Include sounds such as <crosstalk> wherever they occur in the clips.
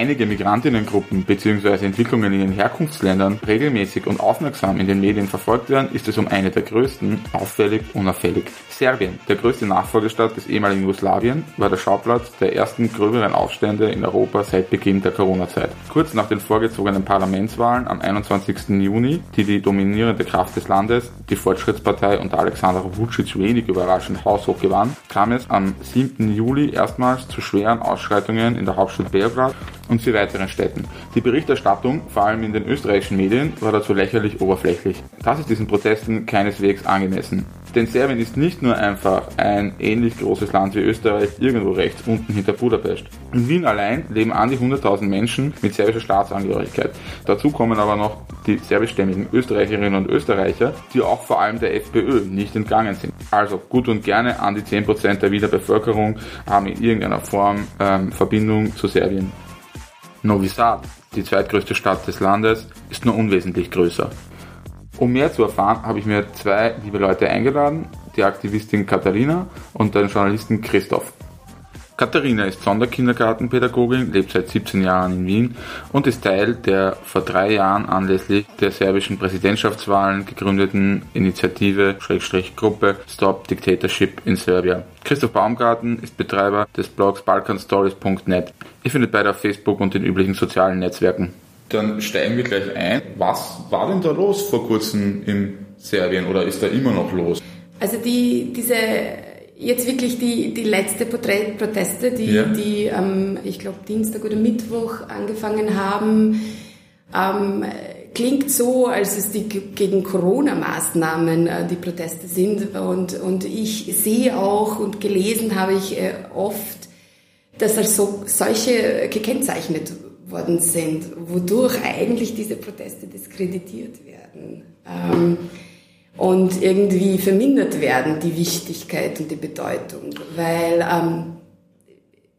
Einige Migrantinnengruppen bzw. Entwicklungen in den Herkunftsländern regelmäßig und aufmerksam in den Medien verfolgt werden, ist es um eine der größten auffällig unauffällig. Serbien, der größte Nachfolgestaat des ehemaligen Jugoslawien, war der Schauplatz der ersten gröberen Aufstände in Europa seit Beginn der Corona-Zeit. Kurz nach den vorgezogenen Parlamentswahlen am 21. Juni, die die dominierende Kraft des Landes, die Fortschrittspartei unter Alexander Vucic wenig überraschend haushoch gewann, kam es am 7. Juli erstmals zu schweren Ausschreitungen in der Hauptstadt Belgrad und vier weiteren Städten. Die Berichterstattung, vor allem in den österreichischen Medien, war dazu lächerlich oberflächlich. Das ist diesen Protesten keineswegs angemessen. Denn Serbien ist nicht nur einfach ein ähnlich großes Land wie Österreich irgendwo rechts unten hinter Budapest. In Wien allein leben an die 100.000 Menschen mit serbischer Staatsangehörigkeit. Dazu kommen aber noch die serbischstämmigen Österreicherinnen und Österreicher, die auch vor allem der FPÖ nicht entgangen sind. Also gut und gerne an die 10% der Wiener Bevölkerung haben in irgendeiner Form ähm, Verbindung zu Serbien. Novi Sad, die zweitgrößte Stadt des Landes, ist nur unwesentlich größer. Um mehr zu erfahren, habe ich mir zwei liebe Leute eingeladen, die Aktivistin Katharina und den Journalisten Christoph. Katharina ist Sonderkindergartenpädagogin, lebt seit 17 Jahren in Wien und ist Teil der vor drei Jahren anlässlich der serbischen Präsidentschaftswahlen gegründeten Initiative Schrägstrich Gruppe Stop Dictatorship in Serbia. Christoph Baumgarten ist Betreiber des Blogs balkanstories.net. Ihr findet beide auf Facebook und den üblichen sozialen Netzwerken. Dann steigen wir gleich ein. Was war denn da los vor kurzem in Serbien oder ist da immer noch los? Also die, diese jetzt wirklich die, die letzte Proteste, die, ja. die ähm, ich glaube, Dienstag oder Mittwoch angefangen haben, ähm, klingt so, als es die gegen Corona-Maßnahmen äh, die Proteste sind. Und, und ich sehe auch und gelesen habe ich äh, oft, dass als so, solche gekennzeichnet worden sind, wodurch eigentlich diese Proteste diskreditiert werden. Ähm, und irgendwie vermindert werden, die Wichtigkeit und die Bedeutung. Weil, ähm,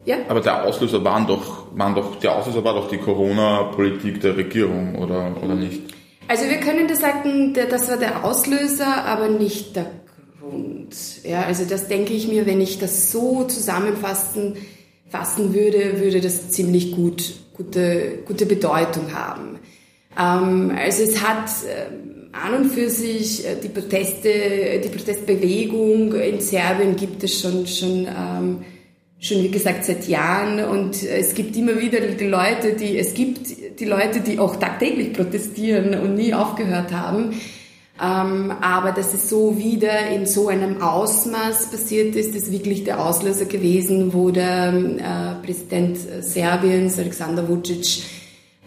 ja. Aber der Auslöser waren doch, waren doch, der Auslöser war doch die Corona-Politik der Regierung, oder, oder nicht? Also wir können das sagen, das war der Auslöser, aber nicht der Grund. Ja, also das denke ich mir, wenn ich das so zusammenfassen fassen würde, würde das ziemlich gut, gute, gute Bedeutung haben. Ähm, also es hat, ähm, an und für sich äh, die Proteste, die Protestbewegung in Serbien gibt es schon, schon, ähm, schon wie gesagt seit Jahren und es gibt immer wieder die Leute, die, es gibt die Leute, die auch tagtäglich protestieren und nie aufgehört haben. Ähm, aber dass es so wieder in so einem Ausmaß passiert ist, ist wirklich der Auslöser gewesen, wo der äh, Präsident Serbiens, Alexander Vucic,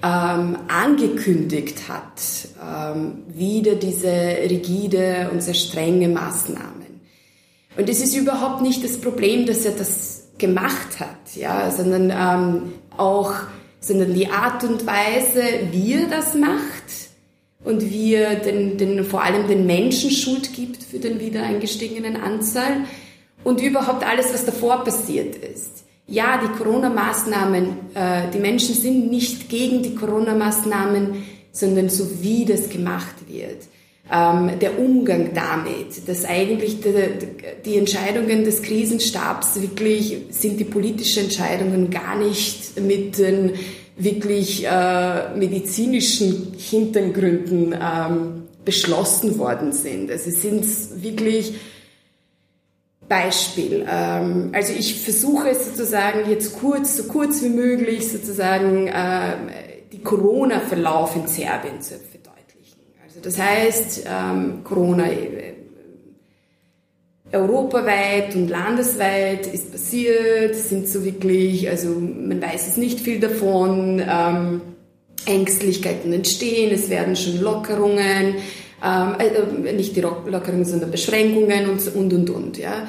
ähm, angekündigt hat, ähm, wieder diese rigide und sehr strenge Maßnahmen. Und es ist überhaupt nicht das Problem, dass er das gemacht hat, ja, sondern ähm, auch, sondern die Art und Weise, wie er das macht und wie er den, den, vor allem den Menschen Schuld gibt für den wieder eingestiegenen Anzahl und überhaupt alles, was davor passiert ist ja, die Corona-Maßnahmen, äh, die Menschen sind nicht gegen die Corona-Maßnahmen, sondern so wie das gemacht wird. Ähm, der Umgang damit, dass eigentlich die, die Entscheidungen des Krisenstabs wirklich sind die politischen Entscheidungen gar nicht mit den wirklich äh, medizinischen Hintergründen ähm, beschlossen worden sind. Also sind wirklich Beispiel. Ähm, also ich versuche sozusagen jetzt kurz, so kurz wie möglich sozusagen äh, die Corona-Verlauf in Serbien zu verdeutlichen. Also das heißt, ähm, Corona äh, europaweit und landesweit ist passiert, sind so wirklich, also man weiß es nicht viel davon, ähm, Ängstlichkeiten entstehen, es werden schon Lockerungen, ähm, äh, nicht die Lockerungen, sondern Beschränkungen und und und und. Ja.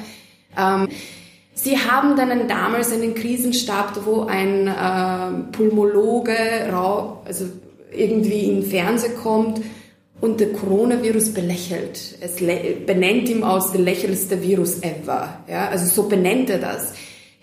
Ähm, Sie haben dann damals einen Krisenstab, wo ein äh, Pulmologe also irgendwie in den Fernseher kommt und der Coronavirus belächelt. Es benennt ihm aus der lächelste Virus ever. Ja, also so benennt er das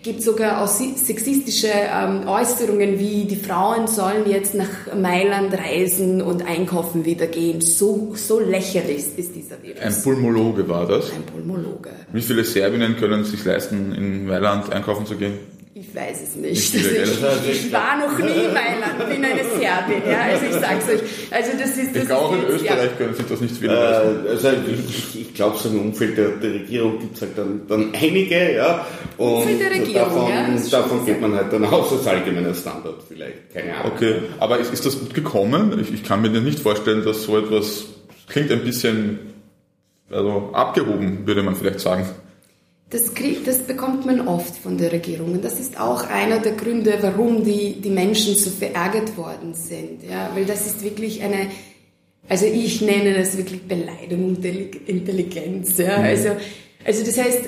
gibt sogar auch sexistische ähm, Äußerungen wie die Frauen sollen jetzt nach Mailand reisen und einkaufen wieder gehen. So, so lächerlich ist dieser Virus. Ein Pulmologe war das? Ein Pulmologe. Wie viele Serbinnen können es sich leisten, in Mailand einkaufen zu gehen? Ich weiß es nicht. Also ich, ich, war noch nie in Mailand, bin eine Serbin, ja, also ich sag's euch. Also das ist, das ich glaube, auch in Österreich ja. können sich das nicht viele äh, Also ich, ich glaube, so im Umfeld der, der Regierung gibt's halt dann, dann einige, ja. Und Umfeld der Regierung, davon, ja, davon geht man halt dann aus als allgemeiner Standard vielleicht, keine Ahnung. Okay, aber ist, ist das gut gekommen? Ich, ich kann mir nicht vorstellen, dass so etwas klingt ein bisschen also abgehoben, würde man vielleicht sagen. Das, krieg, das bekommt man oft von der Regierung. Und das ist auch einer der Gründe, warum die, die Menschen so verärgert worden sind. Ja, weil das ist wirklich eine, also ich nenne das wirklich Beleidigung der Intelligenz. Ja, mhm. also, also das heißt,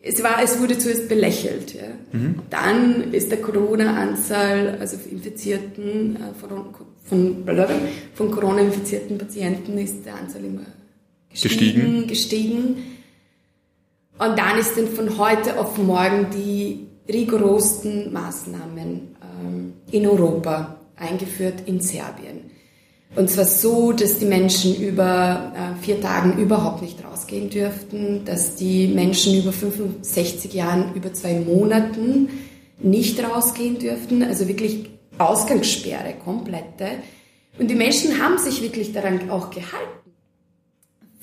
es war, es wurde zuerst belächelt. Ja. Mhm. Dann ist der Corona-Anzahl, also Infizierten, äh, von, von, von Corona-infizierten Patienten ist der Anzahl immer gestiegen. gestiegen. gestiegen. Und dann ist dann von heute auf morgen die rigorosten Maßnahmen ähm, in Europa eingeführt in Serbien. Und zwar so, dass die Menschen über äh, vier Tagen überhaupt nicht rausgehen dürften, dass die Menschen über 65 Jahren über zwei Monaten nicht rausgehen dürften, also wirklich Ausgangssperre, komplette. Und die Menschen haben sich wirklich daran auch gehalten.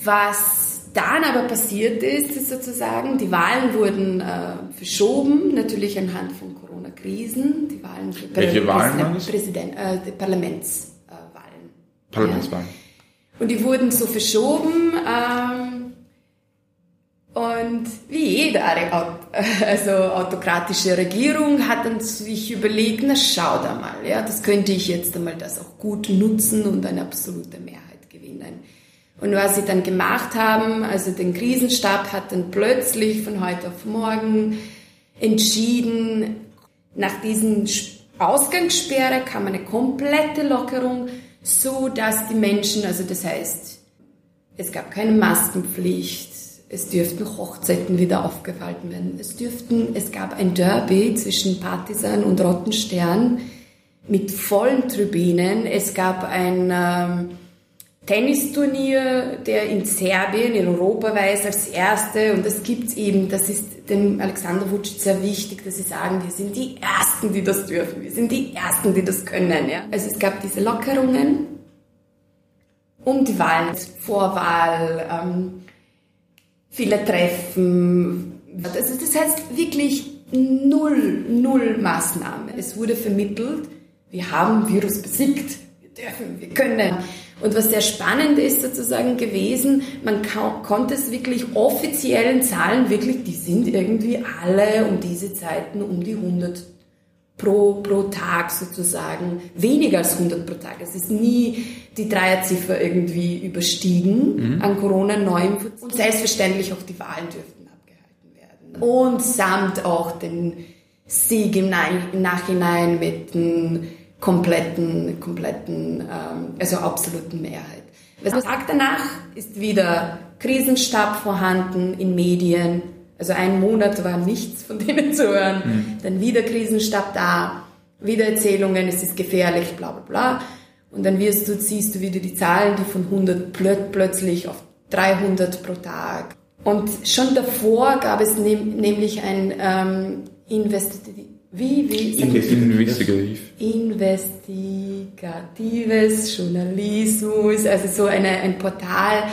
Was dann aber passiert ist, ist sozusagen, die Wahlen wurden äh, verschoben, natürlich anhand von Corona-Krisen. Die Wahlen für Welche Wahlen waren das? Präsident, äh, Parlamentswahlen. Parlamentswahlen. Und die wurden so verschoben. Ähm, und wie jede <laughs> also autokratische Regierung hat dann sich überlegt, na schau da mal, ja, das könnte ich jetzt einmal das auch gut nutzen und eine absolute Mehrheit gewinnen. Und was sie dann gemacht haben, also den Krisenstab hat dann plötzlich von heute auf morgen entschieden, nach diesen Ausgangssperre kam eine komplette Lockerung, so dass die Menschen, also das heißt, es gab keine Maskenpflicht, es dürften Hochzeiten wieder aufgehalten werden, es dürften, es gab ein Derby zwischen Partisan und Rottenstern mit vollen Tribünen, es gab ein ähm, Tennisturnier, der in Serbien, in Europa weiß als erste, und das gibt's eben, das ist dem Alexander Vucic sehr wichtig, dass sie sagen, wir sind die Ersten, die das dürfen, wir sind die Ersten, die das können. Ja? Also es gab diese Lockerungen um die Wahlen, Vorwahl, ähm, viele Treffen. Also das heißt wirklich null, null Maßnahme. Es wurde vermittelt, wir haben Virus besiegt, wir dürfen, wir können. Und was sehr spannend ist sozusagen gewesen, man konnte es wirklich offiziellen Zahlen wirklich, die sind irgendwie alle um diese Zeiten um die 100 pro, pro Tag sozusagen, weniger als 100 pro Tag. Es ist nie die Dreierziffer irgendwie überstiegen mhm. an Corona-Neuinfektionen. Und selbstverständlich auch die Wahlen dürften abgehalten werden. Und samt auch den Sieg im Nachhinein mit den kompletten, kompletten, ähm, also absoluten Mehrheit. Was sagt danach, ist wieder Krisenstab vorhanden in Medien. Also ein Monat war nichts von denen zu hören. Mhm. Dann wieder Krisenstab da, wieder Erzählungen, es ist gefährlich, bla bla bla. Und dann wirst du, siehst du wieder die Zahlen, die von 100 plötzlich auf 300 pro Tag. Und schon davor gab es ne nämlich ein ähm, investitiv wie, wie? Investigativ. Investigatives Journalismus, also so eine, ein Portal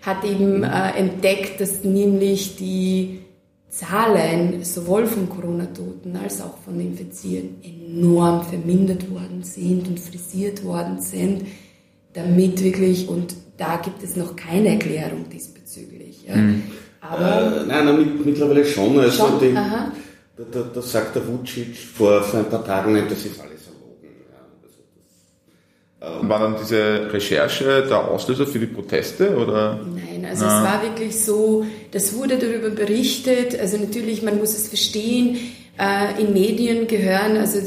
hat eben äh, entdeckt, dass nämlich die Zahlen sowohl von Corona-Toten als auch von Infizierten enorm vermindert worden sind und frisiert worden sind, damit wirklich, und da gibt es noch keine Erklärung diesbezüglich. Ja. Mhm. Aber, äh, nein, nein, mittlerweile schon. Also schon? Die, da, da, da sagt der Vucic vor, vor ein paar Tagen, das ist alles erlogen. Ja, also das, ähm, War dann diese Recherche der Auslöser für die Proteste? Oder? Nein, also Na. es war wirklich so, das wurde darüber berichtet, also natürlich, man muss es verstehen, äh, in Medien gehören, also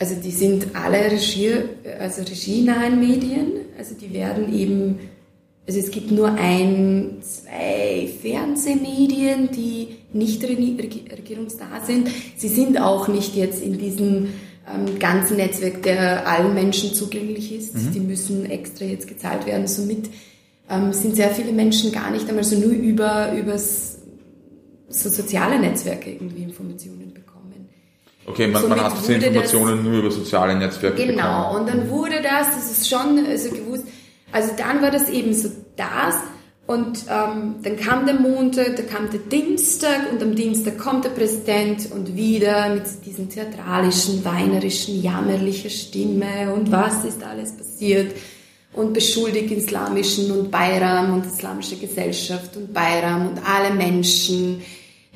also die sind alle Regie, also regienahen Medien, also die werden eben also es gibt nur ein, zwei Fernsehmedien, die nicht regierungsnah sind. Sie sind auch nicht jetzt in diesem ähm, ganzen Netzwerk, der allen Menschen zugänglich ist. Mhm. Die müssen extra jetzt gezahlt werden. Somit ähm, sind sehr viele Menschen gar nicht einmal so nur über übers, so soziale Netzwerke irgendwie Informationen bekommen. Okay, man, man hat diese Informationen das, nur über soziale Netzwerke Genau, bekommen. und dann wurde das, das ist schon also gewusst, also dann war das eben so das und ähm, dann kam der Montag, dann kam der Dienstag und am Dienstag kommt der Präsident und wieder mit diesen theatralischen, weinerischen, jammerlichen Stimme und was ist alles passiert? Und beschuldigt islamischen und Bayram und islamische Gesellschaft und Bayram und alle Menschen,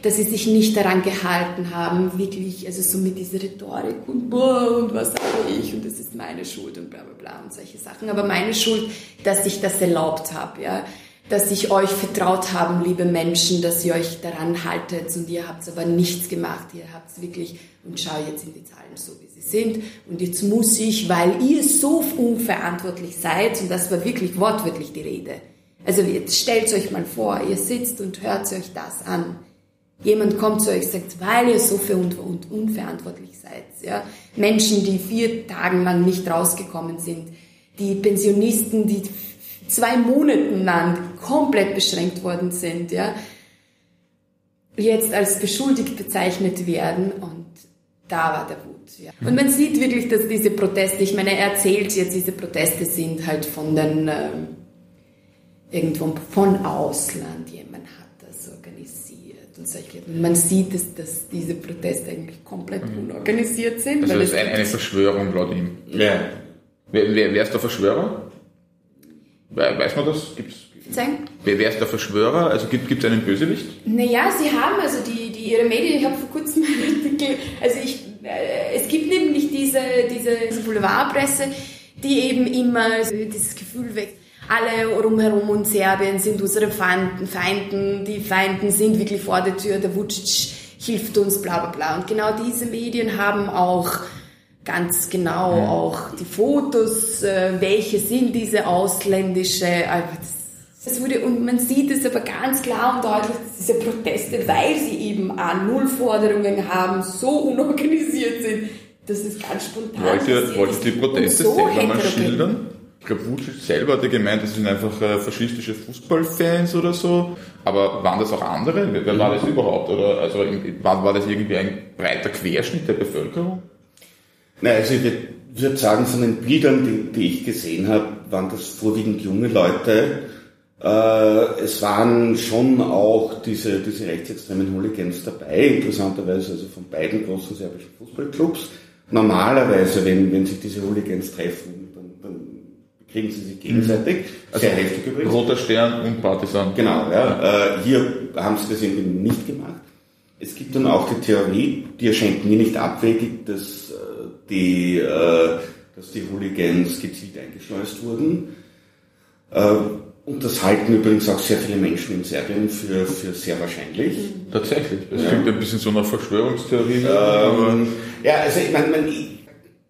dass sie sich nicht daran gehalten haben, wirklich, also so mit dieser Rhetorik und boah, und was sage ich? Und das ist meine Schuld und bla bla bla und solche Sachen. Aber meine Schuld, dass ich das erlaubt habe, ja dass ich euch vertraut habe, liebe Menschen, dass ihr euch daran haltet und ihr habt aber nichts gemacht. Ihr habt es wirklich, und schau jetzt in die Zahlen so, wie sie sind. Und jetzt muss ich, weil ihr so unverantwortlich seid, und das war wirklich wortwörtlich die Rede. Also jetzt stellt euch mal vor, ihr sitzt und hört euch das an. Jemand kommt zu euch und sagt, weil ihr so für und unverantwortlich seid. Ja? Menschen, die vier Tage lang nicht rausgekommen sind, die Pensionisten, die zwei Monaten lang komplett beschränkt worden sind, ja, jetzt als beschuldigt bezeichnet werden und da war der Wut. Ja. Und man sieht wirklich, dass diese Proteste, ich meine, er erzählt jetzt, diese Proteste sind halt von den, ähm, irgendwo von Ausland, jemand hat das organisiert und solche. Und man sieht, dass, dass diese Proteste eigentlich komplett mhm. unorganisiert sind. Also das ist eine, eine Verschwörung laut ihm. Ja. Wer, wer, wer ist der Verschwörer? Weiß man das? Gibt's, Sagen? Wer, ist der Verschwörer? Also gibt es einen Bösewicht? Naja, sie haben also die, die ihre Medien, ich habe vor kurzem einen Artikel, also ich, äh, es gibt nämlich diese, diese, diese Boulevardpresse, die eben immer dieses Gefühl weckt, alle rumherum und Serbien sind unsere Feinden, Feinden, die Feinden sind wirklich vor der Tür, der Vucic hilft uns, bla bla bla. Und genau diese Medien haben auch ganz genau ja. auch die Fotos, äh, welche sind diese ausländische, also das wurde, und man sieht es aber ganz klar und deutlich, dass diese Proteste, weil sie eben an Nullforderungen haben, so unorganisiert sind, dass es ganz spontan wollt ihr, wollt ihr die Proteste so selber mal schildern? Ich glaube, Vucic selber hat ja gemeint, das sind einfach äh, faschistische Fußballfans oder so. Aber waren das auch andere? Wer war das überhaupt? Oder also war, war das irgendwie ein breiter Querschnitt der Bevölkerung? Nein, also ich würde sagen, von den Bildern, die, die ich gesehen habe, waren das vorwiegend junge Leute. Äh, es waren schon auch diese, diese rechtsextremen Hooligans dabei, interessanterweise also von beiden großen serbischen Fußballclubs. Normalerweise, wenn, wenn sich diese Hooligans treffen, dann, dann kriegen sie sich gegenseitig. Also Sehr heftig übrigens. Roter Stern und Partisan. Genau, ja. Äh, hier haben sie das irgendwie nicht gemacht. Es gibt dann auch die Theorie, die erscheint mir nicht abwegig, dass die, äh, dass die Hooligans gezielt eingeschleust wurden. Äh, und das halten übrigens auch sehr viele Menschen in Serbien für, für sehr wahrscheinlich. Tatsächlich. Das ja. klingt ein bisschen so einer Verschwörungstheorie. Ähm, ja, also ich meine, man,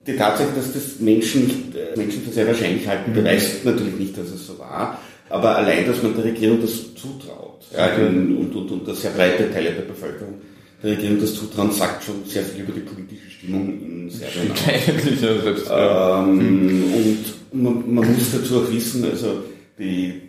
die Tatsache, dass das Menschen, nicht, äh, Menschen für sehr wahrscheinlich halten, beweist natürlich nicht, dass es so war. Aber allein, dass man der Regierung das zutraut, ja, und, und, und, und sehr breite Teile der Bevölkerung der Regierung das zutrauen, sagt schon sehr viel über die politische Stimmung in Serbien <laughs> Eigentlich, ja, selbst, ähm, hm. Und man, man, muss dazu auch wissen, also die,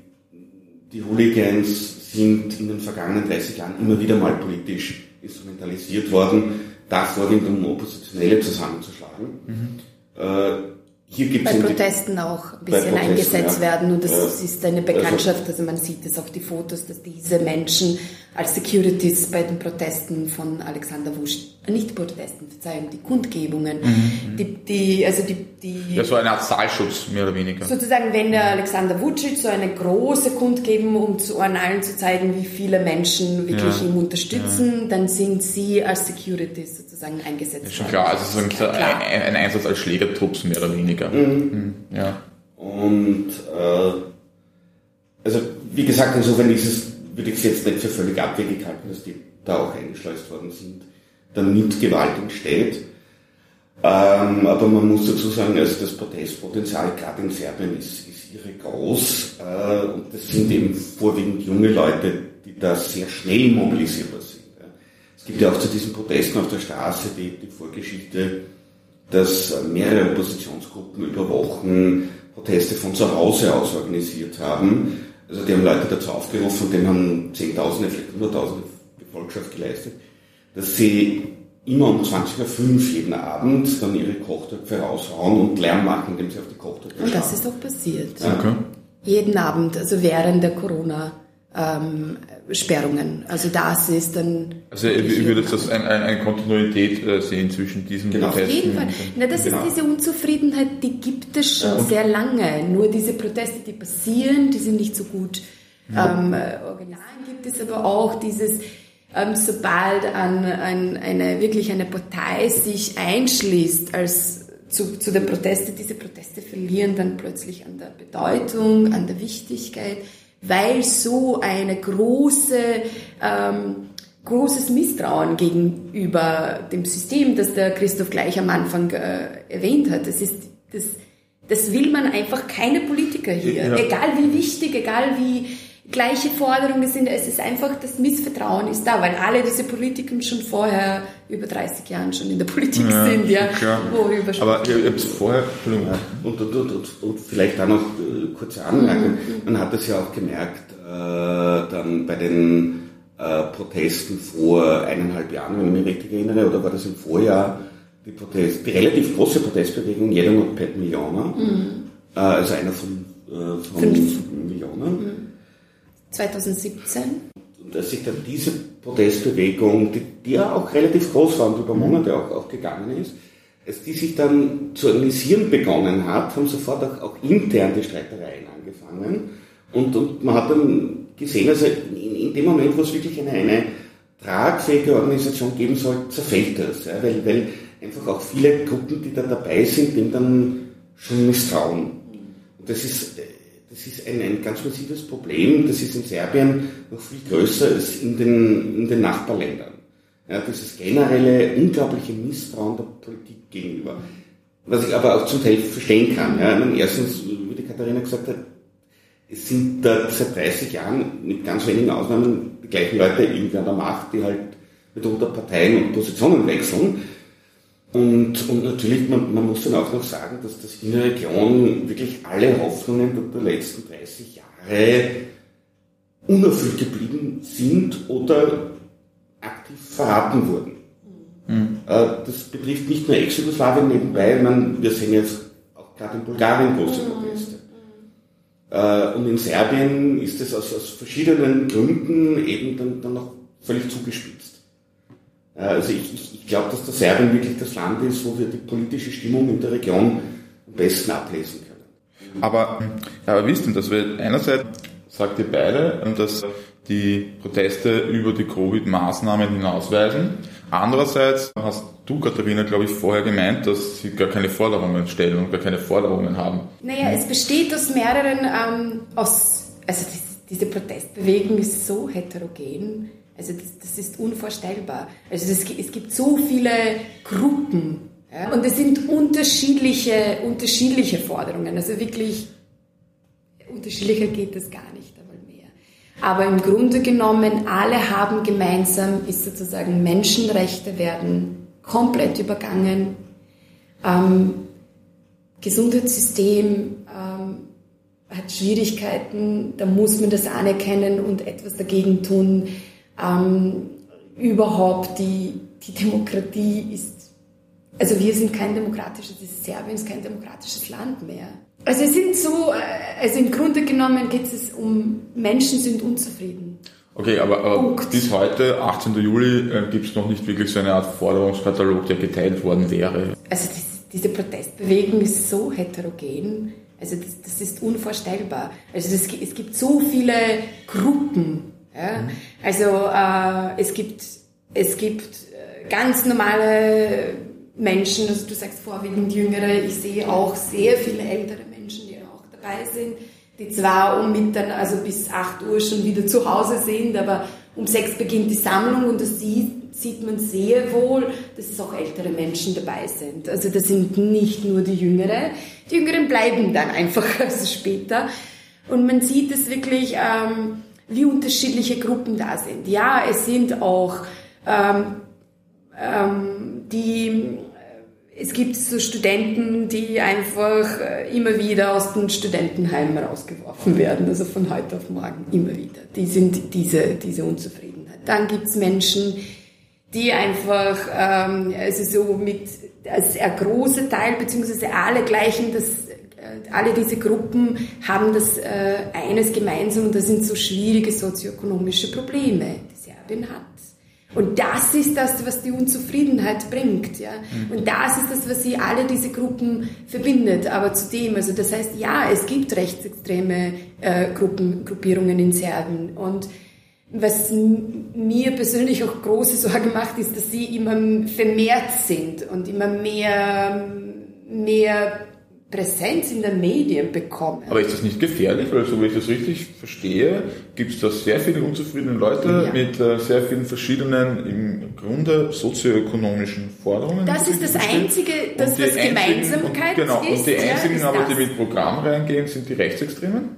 die Hooligans sind in den vergangenen 30 Jahren immer wieder mal politisch instrumentalisiert worden, da vorwiegend um Oppositionelle zusammenzuschlagen. Mhm. Äh, hier gibt's bei Protesten auch ein bisschen eingesetzt ja. werden und das ja. ist eine Bekanntschaft, also man sieht es auf die Fotos, dass diese Menschen als Securities bei den Protesten von Alexander Wusch, äh, nicht Protesten, Verzeihung, die Kundgebungen, mhm. die, die, also die, die... Ja, so eine Art Saalschutz, mehr oder weniger. Sozusagen, wenn der Alexander Vucic so eine große Kundgebung, um zu, an allen zu zeigen, wie viele Menschen wirklich ja. ihn unterstützen, ja. dann sind sie als Securities sozusagen eingesetzt. Ist schon klar, also sozusagen ein, ein, Einsatz als Schlägertrupps, mehr oder weniger. Mhm. Mhm. Ja. Und, äh, also, wie gesagt, insofern ist es würde ich es jetzt nicht für völlig abwegig halten, dass die da auch eingeschleust worden sind, damit Gewalt entsteht. Ähm, aber man muss dazu sagen, also das Protestpotenzial gerade in Serbien ist, ist irre groß äh, und das sind eben vorwiegend junge Leute, die da sehr schnell mobilisierbar sind. Ja. Es gibt ja auch zu diesen Protesten auf der Straße die, die Vorgeschichte, dass mehrere Oppositionsgruppen über Wochen Proteste von zu Hause aus organisiert haben also die haben Leute dazu aufgerufen, dem haben Zehntausende, vielleicht Hunderttausende Gefolgschaft geleistet, dass sie immer um 20.05 Uhr jeden Abend dann ihre Kochtöpfe raushauen und Lärm machen, indem sie auf die Kochtöpfe Und das ist auch passiert. Okay. Jeden Abend, also während der Corona-Sperrungen. also das ist dann... Also ich würde das eine, eine Kontinuität äh, sehen zwischen diesen Genau. Auf Protesten. jeden Fall. Na, das Genau. ist diese Unzufriedenheit, die gibt es schon sehr lange. Nur diese Proteste, die passieren, die sind nicht so gut ähm, äh, organisiert. Gibt es aber auch dieses, ähm, sobald an, an eine wirklich eine Partei sich einschließt als zu, zu den Protesten, diese Proteste verlieren dann plötzlich an der Bedeutung, an der Wichtigkeit, weil so eine große ähm, großes Misstrauen gegenüber dem System, das der Christoph gleich am Anfang äh, erwähnt hat. Das ist, das, das will man einfach keine Politiker hier. Ja. Egal wie wichtig, egal wie gleiche Forderungen sind, es ist einfach, das Missvertrauen ist da, weil alle diese Politiker schon vorher über 30 Jahren schon in der Politik Ja, sind, ja. klar. Worüber Aber ich habe es vorher, Und, und, und, und, und vielleicht auch noch äh, kurze Anmerkung. Man hat es ja auch gemerkt, äh, dann bei den äh, Protesten vor eineinhalb Jahren, wenn ich mich richtig erinnere, oder war das im Vorjahr, die, Protest, die relativ große Protestbewegung, jeder not Pet Millioner, äh, also einer von, äh, von Fünf. Millionen. 2017. Und als sich dann diese Protestbewegung, die, die ja auch relativ groß war und über Monate auch, auch gegangen ist, als die sich dann zu organisieren begonnen hat, haben sofort auch, auch intern die Streitereien angefangen. Und, und man hat dann gesehen, also in, in dem Moment, wo es wirklich eine, eine tragfähige Organisation geben soll, zerfällt das. Ja, weil, weil einfach auch viele Gruppen, die da dabei sind, dem dann schon misstrauen. Und das ist, das ist ein, ein ganz massives Problem. Das ist in Serbien noch viel größer als in den, in den Nachbarländern. Ja, dieses generelle, unglaubliche Misstrauen der Politik gegenüber. Was ich aber auch zum Teil verstehen kann. Ja. Meine, erstens, wie die Katharina gesagt hat, es sind da seit 30 Jahren mit ganz wenigen Ausnahmen die gleichen Leute irgendwie an der Macht, die halt mitunter Parteien und Positionen wechseln. Und, und natürlich, man, man muss dann auch noch sagen, dass das in der Region wirklich alle Hoffnungen der letzten 30 Jahre unerfüllt geblieben sind oder aktiv verraten wurden. Äh, Das betrifft nicht nur Ex-Jugoslawien nebenbei, man, wir sehen jetzt auch gerade in Bulgarien große Proteste. Äh, Und in Serbien ist es aus, aus verschiedenen Gründen eben dann, dann noch völlig zugespitzt. Äh, Also ich, ich, ich glaube, dass der Serbien wirklich das Land ist, wo wir die politische Stimmung in der Region am besten ablesen können. Aber, ja, aber wie ist denn das? Weil einerseits sagt ihr beide, dass die Proteste über die Covid-Maßnahmen hinausweisen. Andererseits hast du, Katharina, glaube ich, vorher gemeint, dass sie gar keine Forderungen stellen und gar keine Forderungen haben. Naja, es besteht aus mehreren, ähm, aus, also das, diese Protestbewegung ist so heterogen, also das, das ist unvorstellbar. Also das, es gibt so viele Gruppen ja, und es sind unterschiedliche, unterschiedliche Forderungen, also wirklich unterschiedlicher geht es gar nicht einmal mehr. Aber im Grunde genommen, alle haben gemeinsam, ist sozusagen Menschenrechte werden komplett übergangen. Ähm, Gesundheitssystem ähm, hat Schwierigkeiten, da muss man das anerkennen und etwas dagegen tun. Ähm, überhaupt die, die Demokratie ist, also wir sind kein demokratisches, Serbien ist kein demokratisches Land mehr. Also es sind so, äh, also im Grunde genommen geht es um, Menschen sind unzufrieden. Okay, aber, aber bis heute, 18. Juli, äh, gibt es noch nicht wirklich so eine Art Forderungskatalog, der geteilt worden wäre. Also das, diese Protestbewegung ist so heterogen, also das, das ist unvorstellbar. Also das, es gibt so viele Gruppen. Ja? Also äh, es gibt, es gibt äh, ganz normale Menschen, also du sagst vorwiegend Jüngere, ich sehe auch sehr viele ältere Menschen, die auch dabei sind, die zwar um Mitternacht, also bis 8 Uhr schon wieder zu Hause sind, aber um 6 beginnt die Sammlung und das sieht, sieht man sehr wohl, dass es auch ältere Menschen dabei sind. Also das sind nicht nur die Jüngere. Die Jüngeren bleiben dann einfach <laughs> also später. Und man sieht es wirklich, ähm, wie unterschiedliche Gruppen da sind. Ja, es sind auch ähm, ähm, die es gibt so Studenten, die einfach äh, immer wieder aus den Studentenheimen rausgeworfen werden, also von heute auf morgen immer wieder. Die sind diese, diese Unzufriedenheit. Dann gibt es Menschen, die einfach, ähm, also so mit, als ein großer Teil, beziehungsweise alle gleichen, das, alle diese Gruppen haben das äh, eines gemeinsam und das sind so schwierige sozioökonomische Probleme, die Serbien hat. Und das ist das, was die Unzufriedenheit bringt, ja. Mhm. Und das ist das, was sie alle diese Gruppen verbindet. Aber zudem, also das heißt, ja, es gibt rechtsextreme äh, Gruppen, Gruppierungen in Serbien und was mir persönlich auch große Sorge macht, ist, dass sie immer vermehrt sind und immer mehr, mehr Präsenz in den Medien bekommen. Aber ist das nicht gefährlich? Weil so wie ich das richtig verstehe, gibt es da sehr viele unzufriedene Leute ja. mit äh, sehr vielen verschiedenen im Grunde sozioökonomischen Forderungen. Das ist das Einzige, das was Gemeinsamkeit genau, ist. Und die einzigen ja, aber, die mit Programm reingehen, sind die Rechtsextremen?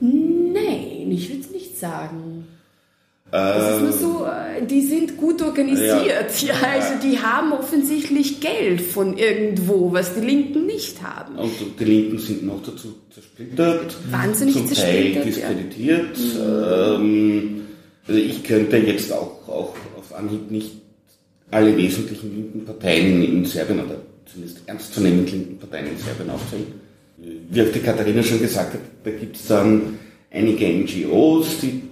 Nein, ich würde es nicht sagen. Das ist nur so, äh, die sind gut organisiert, ja. ja. Also die haben offensichtlich Geld von irgendwo, was die Linken nicht haben. Und die Linken sind noch dazu zersplittert. Wahnsinnig zum zersplittert. Teil diskreditiert. Ja. Ähm, also ich könnte jetzt auch, auch auf Anhieb nicht alle wesentlichen linken Parteien in Serbien oder zumindest ernstzunehmend linken Parteien in Serbien aufzählen. Wie auch die Katharina schon gesagt hat, da gibt es dann einige NGOs, die,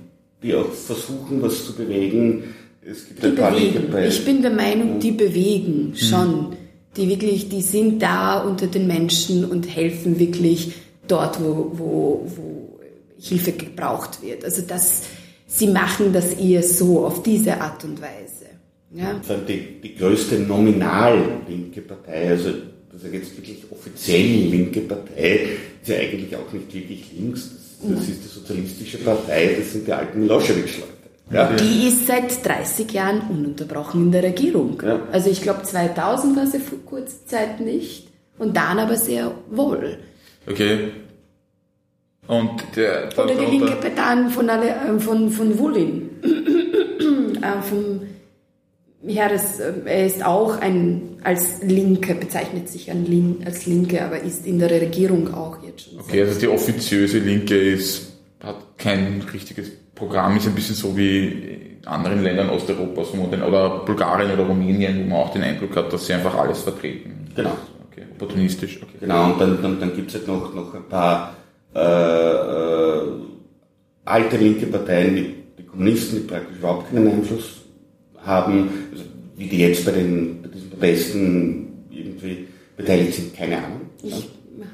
die auch versuchen, was zu bewegen. Es gibt die ein paar bewegen. Bei, ich bin der Meinung, die bewegen hm. schon. Hm. Die wirklich, die sind da unter den Menschen und helfen wirklich dort, wo, wo, wo Hilfe gebraucht wird. Also das, sie machen das eher so, auf diese Art und Weise. Ja. Die, die größte nominal linke Partei, also das ist jetzt wirklich offiziell linke Partei, ist ja eigentlich auch nicht wirklich links. Das, ist die Sozialistische Partei, das sind die alten Milosevic-Leute. Ja. Die ist seit 30 Jahren ununterbrochen in der Regierung. Ja. Also ich glaube 2000 war sie für kurze Zeit nicht und dann aber sehr wohl. Okay. Und der, der Oder die linke Partei von, alle, äh, von, von Wulin. <clears throat> äh, vom ja, das, äh, er ist auch ein, als Linke, bezeichnet sich als Linke, aber ist in der Regierung auch jetzt schon. Okay, also die offiziöse Linke ist, hat kein richtiges Programm, ist ein bisschen so wie in anderen Ländern Osteuropas oder Bulgarien oder Rumänien, wo man auch den Eindruck hat, dass sie einfach alles vertreten. Genau. Okay, opportunistisch. Okay. Genau, und dann, dann, dann gibt es halt noch, noch ein paar äh, äh, alte linke Parteien, die, die Kommunisten, die praktisch überhaupt keinen Einfluss haben, also wie die jetzt bei, den, bei diesen Protesten irgendwie beteiligt sind, keine Ahnung. Ich ja.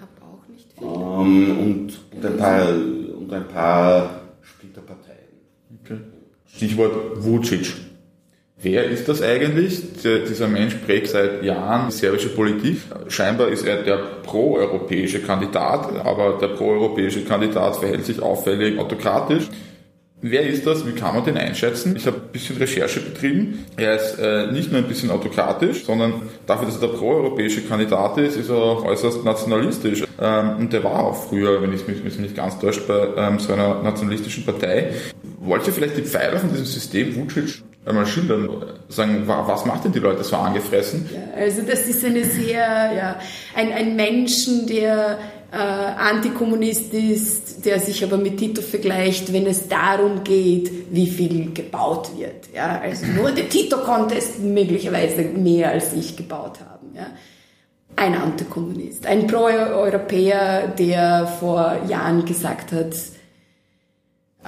habe auch nicht viel. Ähm, und, und, ein paar, und ein paar Splitterparteien. Okay. Stichwort Vucic. Wer ist das eigentlich? Der, dieser Mensch prägt seit Jahren die serbische Politik. Scheinbar ist er der proeuropäische Kandidat, aber der proeuropäische Kandidat verhält sich auffällig autokratisch. Wer ist das? Wie kann man den einschätzen? Ich habe ein bisschen Recherche betrieben. Er ist äh, nicht nur ein bisschen autokratisch, sondern dafür, dass er der proeuropäische Kandidat ist, ist er auch äußerst nationalistisch. Ähm, und der war auch früher, wenn ich mich, nicht ganz täuscht, bei ähm, so einer nationalistischen Partei. Wollt ihr vielleicht die Pfeiler von diesem System Vucic einmal schildern, sagen, was macht denn die Leute so angefressen? Ja, also das ist eine sehr, ja, ein, ein Menschen, der äh, Antikommunist ist, der sich aber mit Tito vergleicht, wenn es darum geht, wie viel gebaut wird. Ja, also nur der Tito konnte es möglicherweise mehr als ich gebaut haben. Ja. Ein Antikommunist, ein Pro-Europäer, der vor Jahren gesagt hat,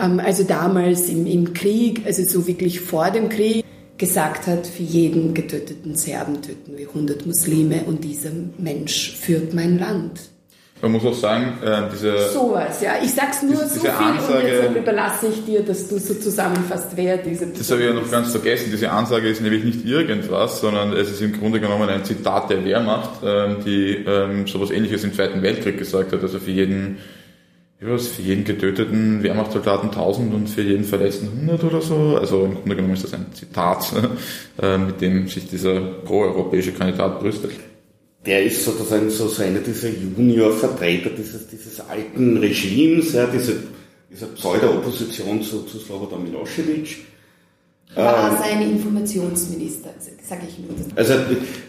ähm, also damals im, im Krieg, also so wirklich vor dem Krieg, gesagt hat, für jeden getöteten Serben töten wir 100 Muslime und dieser Mensch führt mein Land. Man muss auch sagen, äh, diese. Sowas, ja. Ich sag's nur diese, so viel Ansage, und jetzt überlasse ich dir, dass du so zusammenfasst, wer diese Das habe ich ja noch ganz vergessen. Diese Ansage ist nämlich nicht irgendwas, sondern es ist im Grunde genommen ein Zitat der Wehrmacht, ähm, die ähm, sowas ähnliches im Zweiten Weltkrieg gesagt hat. Also für jeden, was, für jeden getöteten Wehrmachtssoldaten 1000 und für jeden Verletzten 100 oder so. Also im Grunde genommen ist das ein Zitat, <laughs> äh, mit dem sich dieser proeuropäische Kandidat brüstet der ist sozusagen so, so einer dieser Junior-Vertreter dieses, dieses alten Regimes, ja, diese, dieser Pseudo-Opposition zu, zu Slobodan Milosevic. War ähm, sein Informationsminister, sage ich nur. Also,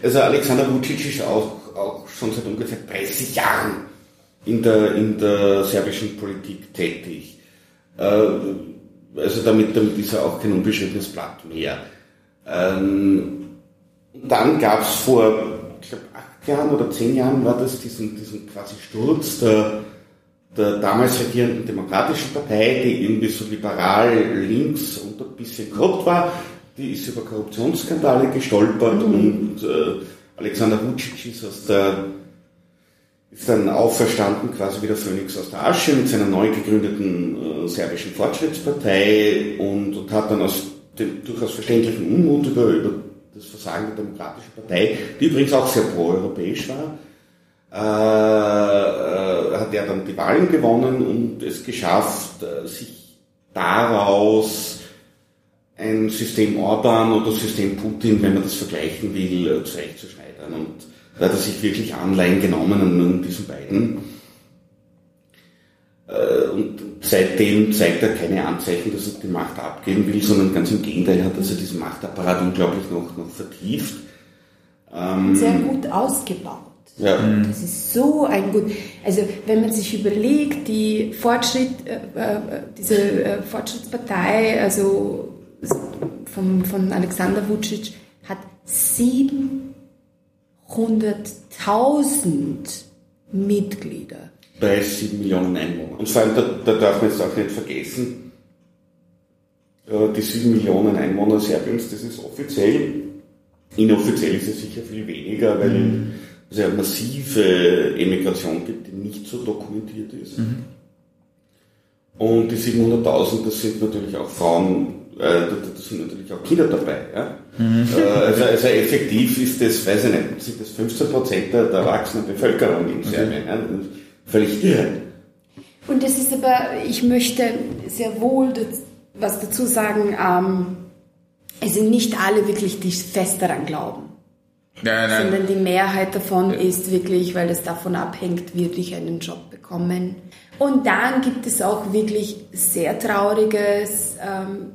also Alexander Vucic ist auch, auch schon seit ungefähr 30 Jahren in der, in der serbischen Politik tätig. Äh, also damit, damit ist er auch kein unbeschriebenes Blatt mehr. Ähm, dann gab es vor, ich glaube, Jahren oder zehn Jahren war das diesen, diesen quasi Sturz der, der damals regierenden Demokratischen Partei, die irgendwie so liberal links und ein bisschen korrupt war. Die ist über Korruptionsskandale gestolpert mhm. und äh, Alexander Vucic ist aus der ist dann auferstanden quasi wie der Phönix aus der Asche mit seiner neu gegründeten äh, serbischen Fortschrittspartei und, und hat dann aus dem durchaus verständlichen Unmut über, über das Versagen der Demokratischen Partei, die übrigens auch sehr proeuropäisch war, äh, äh, hat er dann die Wahlen gewonnen und es geschafft, äh, sich daraus ein System Orban oder System Putin, wenn man das vergleichen will, äh, zurechtzuschneidern. Und da hat er sich wirklich Anleihen genommen an diesen beiden. Äh, und seitdem zeigt er keine Anzeichen, dass er die Macht abgeben will, sondern ganz im Gegenteil hat er diesen Machtapparat unglaublich noch, noch vertieft. Ähm, Sehr gut ausgebaut. Ja. Das ist so ein gut. Also wenn man sich überlegt, die Fortschritt, äh, äh diese äh, Fortschrittspartei, also vom, von Alexander Vucic, hat 700.000 Mitglieder. Bei 7 Millionen Einwohnern. Und vor allem, da, da darf man jetzt auch nicht vergessen, äh, die 7 Millionen Einwohner Serbiens, das ist offiziell. Inoffiziell ist es sicher viel weniger, weil mhm. es ja massive Emigration gibt, die nicht so dokumentiert ist. Mhm. Und die 700.000, das sind natürlich auch Frauen, äh, da, da, sind natürlich auch Kinder dabei. Ja? Mhm. Äh, also, also, effektiv ist das, weiß ich nicht, sind das 15 Prozent der, der erwachsenen Bevölkerung in Serbien. Okay. Ja? Völlig irre. Und es ist aber, ich möchte sehr wohl was dazu sagen, ähm, es sind nicht alle wirklich, die fest daran glauben. Nein, nein. Sondern die Mehrheit davon ja. ist wirklich, weil es davon abhängt, wirklich einen Job bekommen. Und dann gibt es auch wirklich sehr trauriges ähm,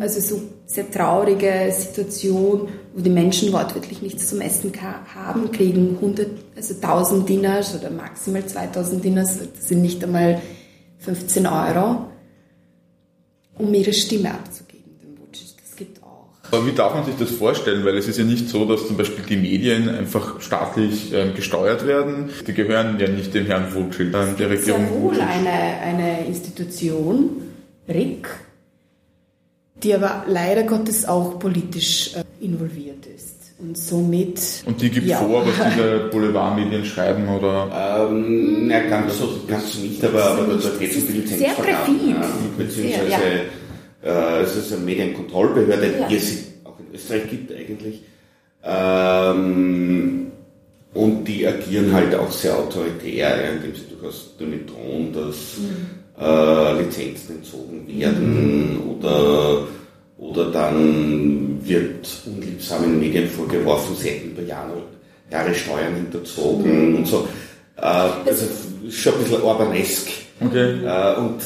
also so sehr traurige Situation, wo die Menschen wortwörtlich nichts zum Essen haben, kriegen 100, also 1000 Dinars oder maximal 2000 Dinars, das sind nicht einmal 15 Euro, um ihre Stimme abzugeben, dem Vucic. Das gibt auch. Aber wie darf man sich das vorstellen? Weil es ist ja nicht so, dass zum Beispiel die Medien einfach staatlich ähm, gesteuert werden. Die gehören ja nicht dem Herrn Vucic, ähm, der Regierung. Sehr wohl eine, eine Institution, RIC, die aber leider Gottes auch politisch äh, involviert ist. Und somit. Und die gibt ja. vor, was diese Boulevardmedien schreiben, oder? Ähm, na, ganz so, ganz so nicht, aber, aber da geht es um die Lizenzvergabe. Ja, beziehungsweise, ja. äh, es ist eine Medienkontrollbehörde, ja. die es auch in Österreich gibt eigentlich. Ähm, und die agieren halt auch sehr autoritär, indem sie durchaus damit drohen, dass mhm äh, Lizenzen entzogen werden mhm. oder, oder dann wird unliebsamen Medien vorgeworfen, sie hätten über Jahre, Jahre Steuern hinterzogen mhm. und so. Äh, also schon ein bisschen Orbanesk. Okay. Äh, und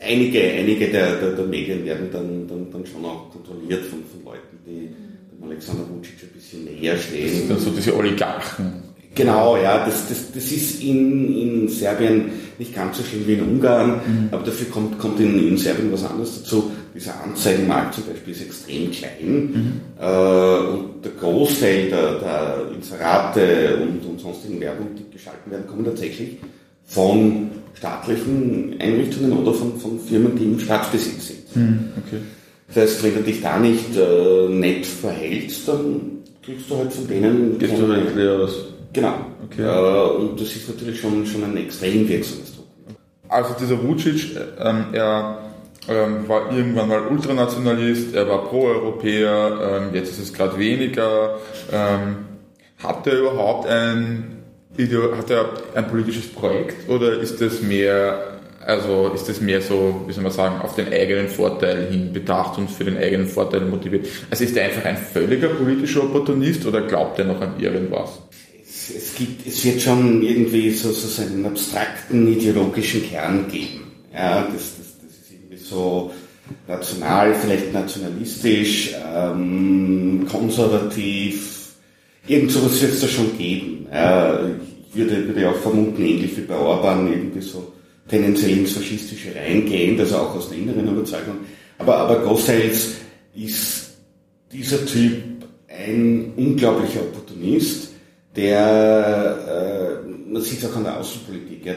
einige, einige der, der, der, Medien werden dann, dann, dann schon auch kontrolliert von, von Leuten, die dem Alexander Vucic ein bisschen näher stehen. Das sind dann so diese Oligarchen. Genau, ja, das, das, das ist in, in Serbien nicht ganz so schlimm wie in Ungarn, mhm. aber dafür kommt, kommt in, in Serbien was anderes dazu. Dieser Anzeigenmarkt zum Beispiel ist extrem klein mhm. äh, und der Großteil der, der Inserate und, und sonstigen Werbung, die geschalten werden, kommen tatsächlich von staatlichen Einrichtungen oder von, von Firmen, die im Staatsbesitz sind. Mhm. Okay. Das heißt, wenn du dich da nicht äh, nett verhältst, dann kriegst du halt von denen... Gehst du halt was Genau. Okay. Äh, und das ist natürlich schon, schon ein extrem wirksames Druck. Also dieser Vucic, ähm, er ähm, war irgendwann mal Ultranationalist, er war Pro-Europäer, ähm, jetzt ist es gerade weniger. Ähm, hat er überhaupt ein, hat er ein politisches Projekt oder ist das mehr also ist das mehr so, wie soll man sagen, auf den eigenen Vorteil hin bedacht und für den eigenen Vorteil motiviert? Also ist er einfach ein völliger politischer Opportunist oder glaubt er noch an irgendwas? es, gibt, es wird schon irgendwie so, so einen abstrakten ideologischen Kern geben. Ja, das, das, so national, vielleicht nationalistisch, ähm, konservativ, irgend sowas wird es da schon geben. Ja, ich würde, würde auch vermuten, ähnlich wie bei Orban, irgendwie so tendenziell ins Faschistische reingehen, also auch aus der inneren Überzeugung. Aber, aber großteils ist dieser Typ ein unglaublicher Opportunist, der, äh, man sieht es auch an der Außenpolitik, ja,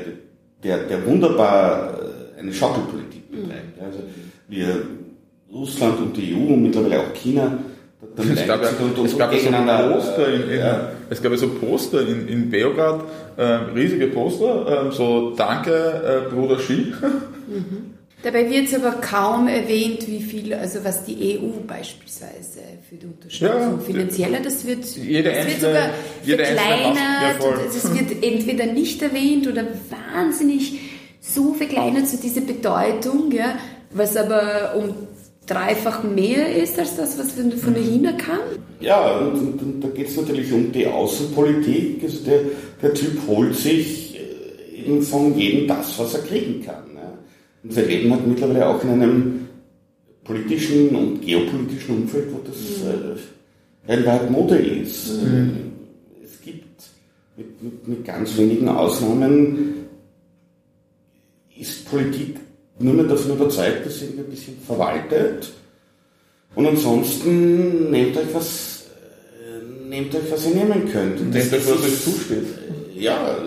der, der wunderbar äh, eine Schaukelpolitik betreibt. Also wir Russland und die EU und mittlerweile auch China damit es gab, ja, und, und, es gab so Poster in, in, ja. es gab so Poster in, in Beograd, äh, riesige Poster, äh, so Danke, äh, Bruder Xi. Mhm. <laughs> Dabei wird es aber kaum erwähnt, wie viel, also was die EU beispielsweise für die Unterstützung ja, finanzieller, das wird, jede das wird sogar verkleinert, ja, es wird entweder nicht erwähnt oder wahnsinnig so verkleinert zu so dieser Bedeutung, ja, was aber um dreifach mehr ist als das, was von der China kam? Ja, und, und da geht es natürlich um die Außenpolitik. Also der, der Typ holt sich äh, eben von jedem das, was er kriegen kann. Und wir leben halt mittlerweile auch in einem politischen und geopolitischen Umfeld, wo das mhm. äh, Mode ist. Mhm. Es gibt mit, mit, mit ganz wenigen Ausnahmen ist Politik nur mehr davon überzeugt, dass ihr ein bisschen verwaltet. Und ansonsten nehmt euch was, äh, nehmt euch was ihr nehmen könnt. Und nehmt euch, was euch zusteht. Ja,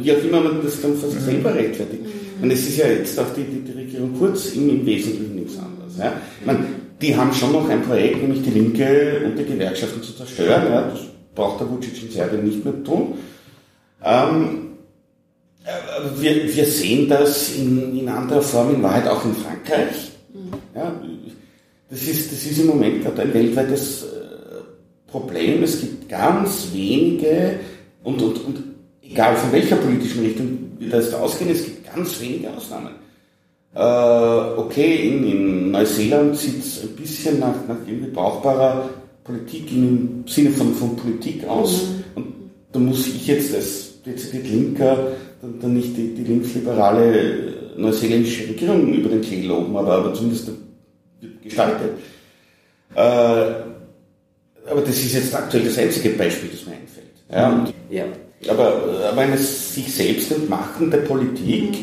wie auch immer man das dann fast mhm. selber rechtfertigt. Und es ist ja jetzt auch die, die, die Regierung Kurz im, im Wesentlichen nichts anderes. Ja. Ich meine, die haben schon noch ein Projekt, nämlich die Linke und die Gewerkschaften zu zerstören. Ja. Das braucht der Vucic in Serbien nicht mehr tun. Ähm, äh, wir, wir sehen das in, in anderer Form in Wahrheit auch in Frankreich. Mhm. Ja, das, ist, das ist im Moment gerade ein weltweites äh, Problem. Es gibt ganz wenige, und, und, und egal von welcher politischen Richtung wir das ausgehen, es gibt ganz wenige Ausnahmen. Äh, okay, in, in Neuseeland sieht es ein bisschen nach, nach irgendwie brauchbarer Politik im Sinne von, von Politik aus. Mhm. Und da muss ich jetzt als dezidiert Linker dann, dann nicht die, die linksliberale neuseeländische Regierung über den Klee loben, aber, aber zumindest gestaltet. Äh, aber das ist jetzt aktuell das einzige Beispiel, das mir einfällt. Ja, ja. Aber, aber eine sich selbst entmachende Politik,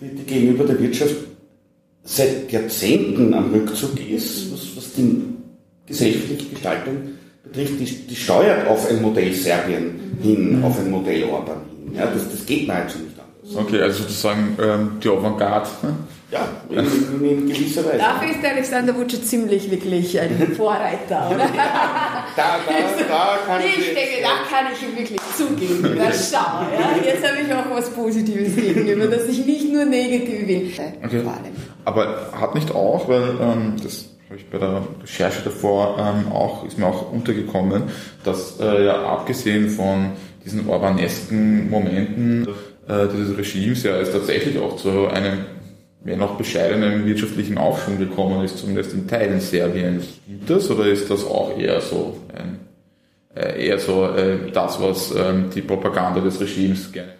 die, die gegenüber der Wirtschaft seit Jahrzehnten am Rückzug ist, was, was die gesellschaftliche Gestaltung betrifft, die, die steuert auf ein Modell Serbien hin, auf ein Modell Orban hin. Ja, das, das geht schon nicht anders. Okay, also sozusagen ähm, die Avantgarde. Ja, in, in, gewisser Weise. Dafür ist der Alexander Vucic ziemlich wirklich ein <laughs> Vorreiter, oder? da, da, da <laughs> kann ich, ich denke, da kann ich ihm wirklich zugeben. Na schau, ja? jetzt habe ich auch was Positives gegenüber, dass ich nicht nur negativ bin. Okay. Aber hat nicht auch, weil ähm, das habe ich bei der Recherche davor ähm, auch, ist mir auch untergekommen, dass äh, ja abgesehen von diesen urbanesken Momenten äh, dieses Regimes ja es tatsächlich auch zu einem mehr noch bescheidenen wirtschaftlichen Aufschwung gekommen ist, zumindest in Teilen Serbiens. Gibt das oder ist das auch eher so ein, äh, eher so äh, das, was ähm, die Propaganda des Regimes gerne,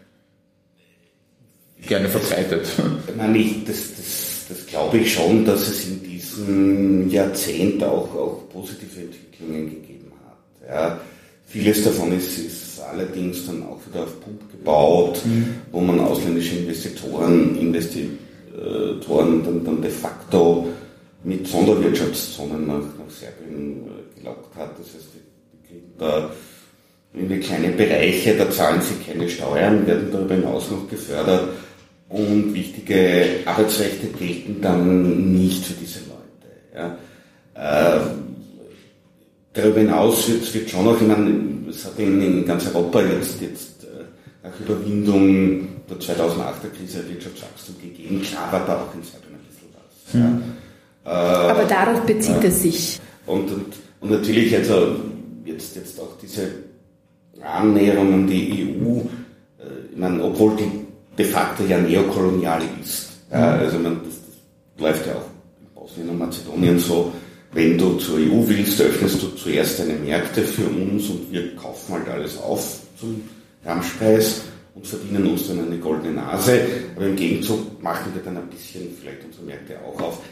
gerne verbreitet? <laughs> Nein, ich, das, das, das glaube ich schon, dass es in letzten Jahrzehnt auch, auch positive Entwicklungen gegeben hat. Ja. Vieles davon ist, ist allerdings dann auch wieder auf Pump gebaut, mhm. wo man ausländische Investitoren, Investitoren dann, dann de facto mit Sonderwirtschaftszonen nach, nach Serbien äh, gelockt hat. Das heißt, die, kriegen da irgendwie kleine Bereiche, da zahlen sie keine Steuern, werden darüber hinaus noch gefördert und wichtige Arbeitsrechte gelten dann nicht für diese Leute. Ja. Äh, darüber hinaus wird, wird schon auch, ich meine, es hat in, in ganz Europa jetzt, jetzt äh, nach Überwindung der 2008er Krise Wirtschaftswachstum gegeben. Klar war da auch in Serbien ein bisschen was. Mhm. Ja. Äh, Aber darauf bezieht es sich. Und, und, und natürlich also jetzt, jetzt auch diese Annäherung an die EU, äh, ich meine, obwohl die de facto ja neokolonial ist. Ja, mhm. also man, das, das läuft ja auch Bosnien und Mazedonien so, wenn du zur EU willst, öffnest du zuerst deine Märkte für uns und wir kaufen halt alles auf zum Ramschpreis und verdienen uns dann eine goldene Nase, aber im Gegenzug machen wir dann ein bisschen vielleicht unsere Märkte auch auf.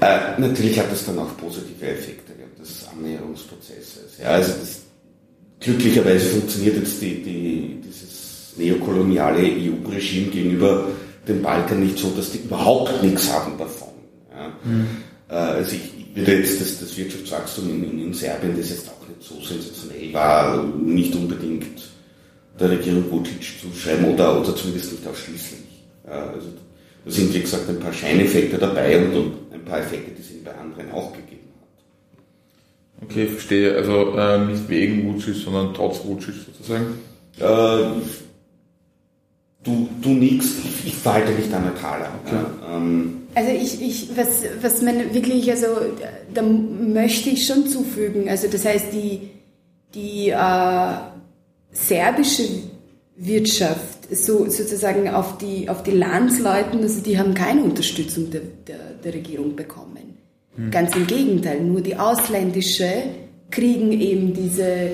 Äh, natürlich hat das dann auch positive Effekte während des Annäherungsprozesses. Ja, also das, glücklicherweise funktioniert jetzt die, die, dieses neokoloniale EU-Regime gegenüber dem Balkan nicht so, dass die überhaupt nichts haben davon. Mhm. Also ich, würde jetzt das, das Wirtschaftswachstum in, in, Serbien, das jetzt auch nicht so sensationell war, nicht unbedingt der Regierung Vucic zuschreiben oder, oder zumindest nicht ausschließlich. Ja, also da sind, wie gesagt, ein paar Scheineffekte dabei und, und ein paar Effekte, die es bei anderen auch gegeben hat. Okay, verstehe. Also äh, nicht wegen Vucic, sondern trotz Vucic sozusagen? Äh, du, du nix, ich, ich verhalte mich da neutraler. Okay. Ja, ähm, also ich, ich was, was man wirklich, also da möchte ich schon zufügen, also das heißt die, die äh, serbische Wirtschaft, so sozusagen auf die, auf die Landsleuten, also die haben keine Unterstützung der, der, der Regierung bekommen. Hm. Ganz im Gegenteil, nur die ausländische kriegen eben diese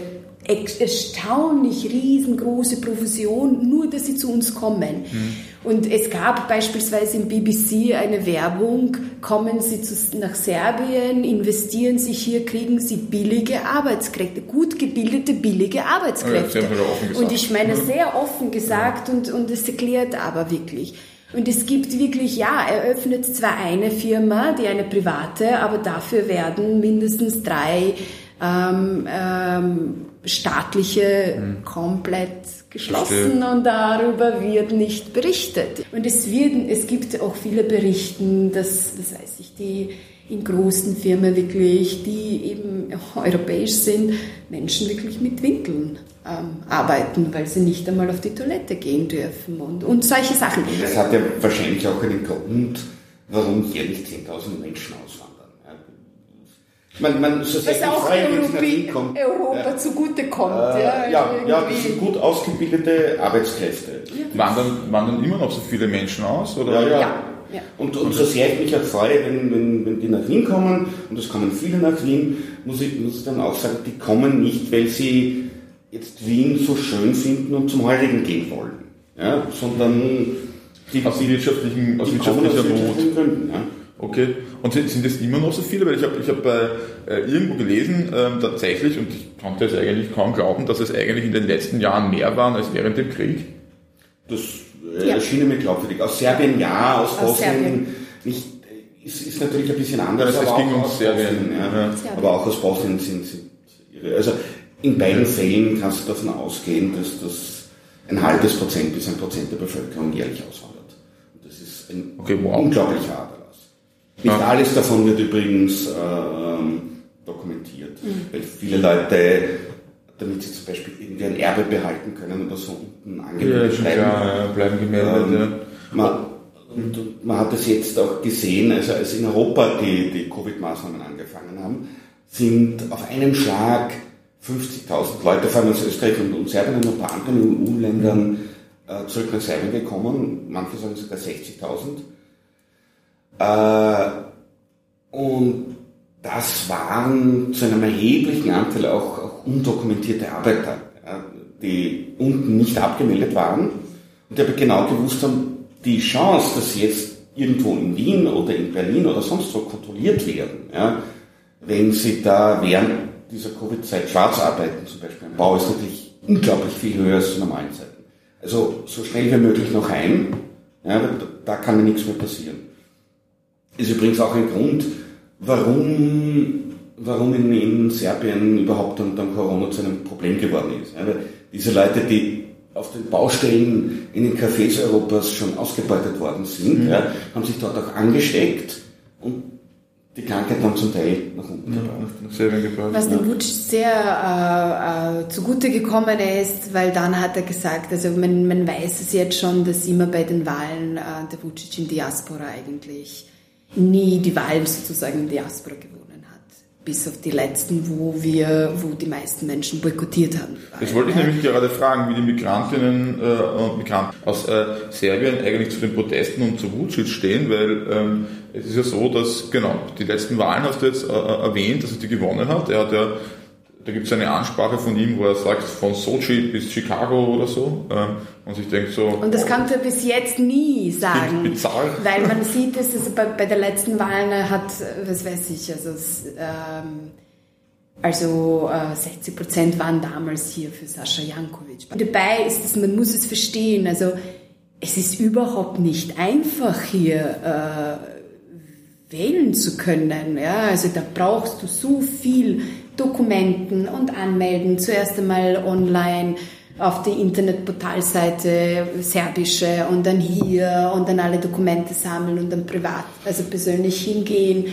erstaunlich riesengroße Provision, nur dass sie zu uns kommen. Mhm. Und es gab beispielsweise im BBC eine Werbung, kommen Sie zu, nach Serbien, investieren Sie hier, kriegen Sie billige Arbeitskräfte, gut gebildete, billige Arbeitskräfte. Ja, und ich meine, sehr offen gesagt und, und es erklärt aber wirklich. Und es gibt wirklich, ja, er öffnet zwar eine Firma, die eine private, aber dafür werden mindestens drei ähm, ähm, staatliche mhm. komplett geschlossen und darüber wird nicht berichtet. Und es, wird, es gibt auch viele Berichten, dass, das weiß ich, die in großen Firmen wirklich, die eben europäisch sind, Menschen wirklich mit Winkeln ähm, arbeiten, weil sie nicht einmal auf die Toilette gehen dürfen und, und solche Sachen. Das hat ja wahrscheinlich auch einen Grund, warum jährlich 10.000 Menschen auswandern. Man, man, so Was auch Europe Europa ja. zugutekommt. Äh, ja, ja, ja, das sind gut ausgebildete Arbeitskräfte. Ja. Wandern, wandern immer noch so viele Menschen aus? Oder? Ja, ja. ja. Und, und so sehr ich mich auch freue, wenn, wenn, wenn die nach Wien kommen, und es kommen viele nach Wien, muss ich, muss ich dann auch sagen, die kommen nicht, weil sie jetzt Wien so schön finden und zum Heurigen gehen wollen, ja, sondern die, aus wirtschaftlichen, aus wirtschaftlicher Not. Gründen, ja. Okay. Und sind, das immer noch so viele? Weil ich habe ich hab, äh, irgendwo gelesen, äh, tatsächlich, und ich konnte es eigentlich kaum glauben, dass es eigentlich in den letzten Jahren mehr waren als während dem Krieg. Das äh, ja. erschien mir glaubwürdig. Aus Serbien ja, aus, aus Bosnien nicht. Ist, ist natürlich ein bisschen anders. Ja, es ging um Serbien. Ja. Ja. Aber auch aus Bosnien sind, sind ihre. Also in beiden Fällen kannst du davon ausgehen, dass das ein halbes Prozent bis ein Prozent der Bevölkerung jährlich auswandert. Und das ist ein okay, wow. unglaublicher Aderlass. Nicht ja. alles davon wird übrigens äh, dokumentiert, mhm. weil viele Leute, damit sie zum Beispiel irgendwie ein Erbe behalten können oder so unten angemeldet ja, bleiben, ja, bleiben gemeldet. Ähm, man, und man hat es jetzt auch gesehen, also als in Europa die, die Covid-Maßnahmen angefangen haben, sind auf einem Schlag 50.000 Leute, vor allem aus Österreich und, und Serbien und ein paar anderen EU-Ländern äh, zurück nach Serbien gekommen, manche sagen sogar 60.000. Äh, und das waren zu einem erheblichen Anteil auch, auch undokumentierte Arbeiter, die unten nicht abgemeldet waren und die aber genau gewusst haben, die Chance, dass sie jetzt irgendwo in Wien oder in Berlin oder sonst wo kontrolliert werden, ja, wenn sie da während dieser Covid-Zeit schwarz arbeiten, zum Beispiel im Bau, ist natürlich unglaublich viel höher als zu normalen Zeiten. Also so schnell wie möglich noch ein, ja, da kann mir nichts mehr passieren. Ist übrigens auch ein Grund, warum, warum in, in Serbien überhaupt dann, dann Corona zu einem Problem geworden ist. Ja, diese Leute, die auf den Baustellen in den Cafés Europas schon ausgebeutet worden sind, mhm. ja, haben sich dort auch angesteckt und die Krankheit dann zum Teil nach unten gebracht. Was dem Vucic sehr äh, äh, zugute gekommen ist, weil dann hat er gesagt, also man, man weiß es jetzt schon, dass immer bei den Wahlen äh, der Vucic in Diaspora eigentlich nie die Wahlen sozusagen in Diaspora gewonnen hat. Bis auf die letzten, wo wir, wo die meisten Menschen boykottiert haben. Das wollte ich nämlich gerade fragen, wie die Migrantinnen äh, und Migranten aus äh, Serbien eigentlich zu den Protesten und zu Vucic stehen, weil ähm, es ist ja so, dass, genau, die letzten Wahlen hast du jetzt äh, erwähnt, dass er die gewonnen hat. Er hat ja da gibt es eine Ansprache von ihm, wo er sagt, von Sochi bis Chicago oder so. Ähm, und sich denkt so. Und das konnte er bis jetzt nie sagen. Bizarr. Weil man sieht, dass es bei, bei der letzten Wahl hat, was weiß ich, also, ähm, also äh, 60 Prozent waren damals hier für Sascha Jankovic. Dabei ist es, man muss es verstehen, also es ist überhaupt nicht einfach hier. Äh, wählen zu können. Ja, also da brauchst du so viel Dokumenten und Anmelden. Zuerst einmal online auf die Internetportalseite serbische und dann hier und dann alle Dokumente sammeln und dann privat, also persönlich hingehen.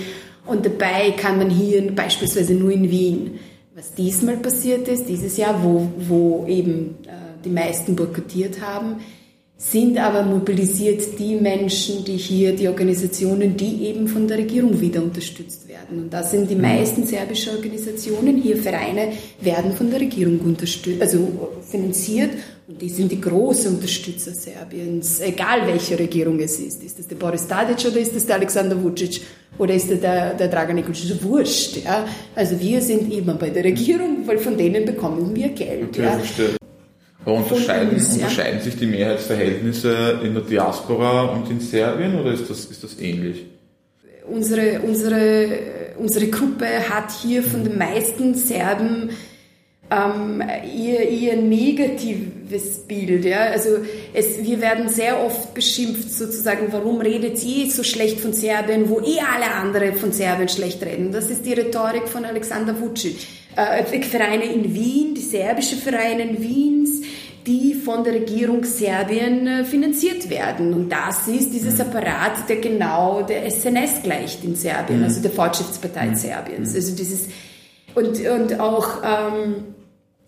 Und dabei kann man hier beispielsweise nur in Wien. Was diesmal passiert ist, dieses Jahr, wo, wo eben äh, die meisten boykottiert haben, sind aber mobilisiert die Menschen, die hier, die Organisationen, die eben von der Regierung wieder unterstützt werden. Und da sind die mhm. meisten serbischen Organisationen, hier Vereine, werden von der Regierung unterstützt, also finanziert. Und die sind die großen Unterstützer Serbiens, egal welche Regierung es ist. Ist das der Boris Tadic oder ist das der Alexander Vucic oder ist das der, der Dragan Nikolic? Wurscht, ja. Also wir sind immer bei der Regierung, weil von denen bekommen wir Geld. Okay, ja. Aber unterscheiden, uns, unterscheiden sich die Mehrheitsverhältnisse in der Diaspora und in Serbien oder ist das, ist das ähnlich? Unsere, unsere, unsere Gruppe hat hier von den meisten Serben ähm, eher, eher negatives Bild. Ja? Also es, wir werden sehr oft beschimpft sozusagen, warum redet ihr so schlecht von Serbien, wo eh alle anderen von Serbien schlecht reden. Das ist die Rhetorik von Alexander Vucic. Äh, Vereine in Wien, die serbische Vereine in Wiens, die von der Regierung Serbien äh, finanziert werden. Und das ist dieses mhm. Apparat, der genau der SNS gleicht in Serbien, mhm. also der Fortschrittspartei mhm. Serbiens. Also dieses und, und auch ähm,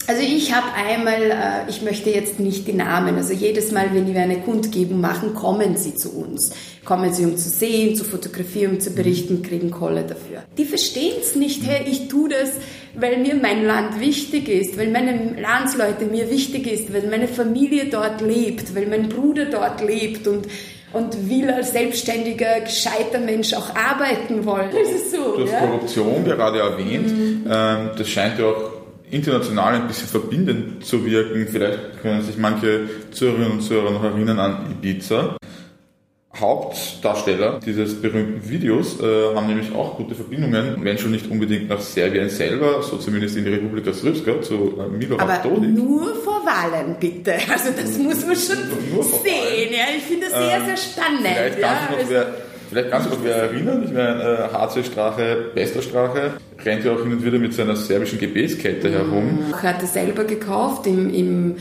also ich habe einmal, äh, ich möchte jetzt nicht die Namen, also jedes Mal, wenn wir eine Kundgebung machen, kommen sie zu uns. Kommen sie, um zu sehen, zu fotografieren, um zu berichten, kriegen Kohle dafür. Die verstehen es nicht, hey, ich tue das, weil mir mein Land wichtig ist, weil meine Landsleute mir wichtig ist, weil meine Familie dort lebt, weil mein Bruder dort lebt und und will als selbstständiger, gescheiter Mensch auch arbeiten wollen. Das ist so. Du hast ja? Korruption gerade erwähnt. Mhm. Ähm, das scheint ja auch international ein bisschen verbindend zu wirken. Vielleicht können sich manche Zuhörerinnen und Zuhörer noch erinnern an Ibiza. Hauptdarsteller dieses berühmten Videos äh, haben nämlich auch gute Verbindungen, wenn schon nicht unbedingt nach Serbien selber, so zumindest in die Republika Srpska, zu äh, Milorad Aber Dodik. nur vor Wahlen, bitte. <laughs> Also das muss man schon sehen. Ja. Ich finde das sehr, ähm, sehr spannend. Vielleicht ja. kannst du noch, wer, vielleicht kannst du noch wer erinnern, ich meine, äh, HC-Strache, Bester-Strache, rennt ja auch hin und wieder mit seiner serbischen Gebetskette herum. Ich hatte selber gekauft im, im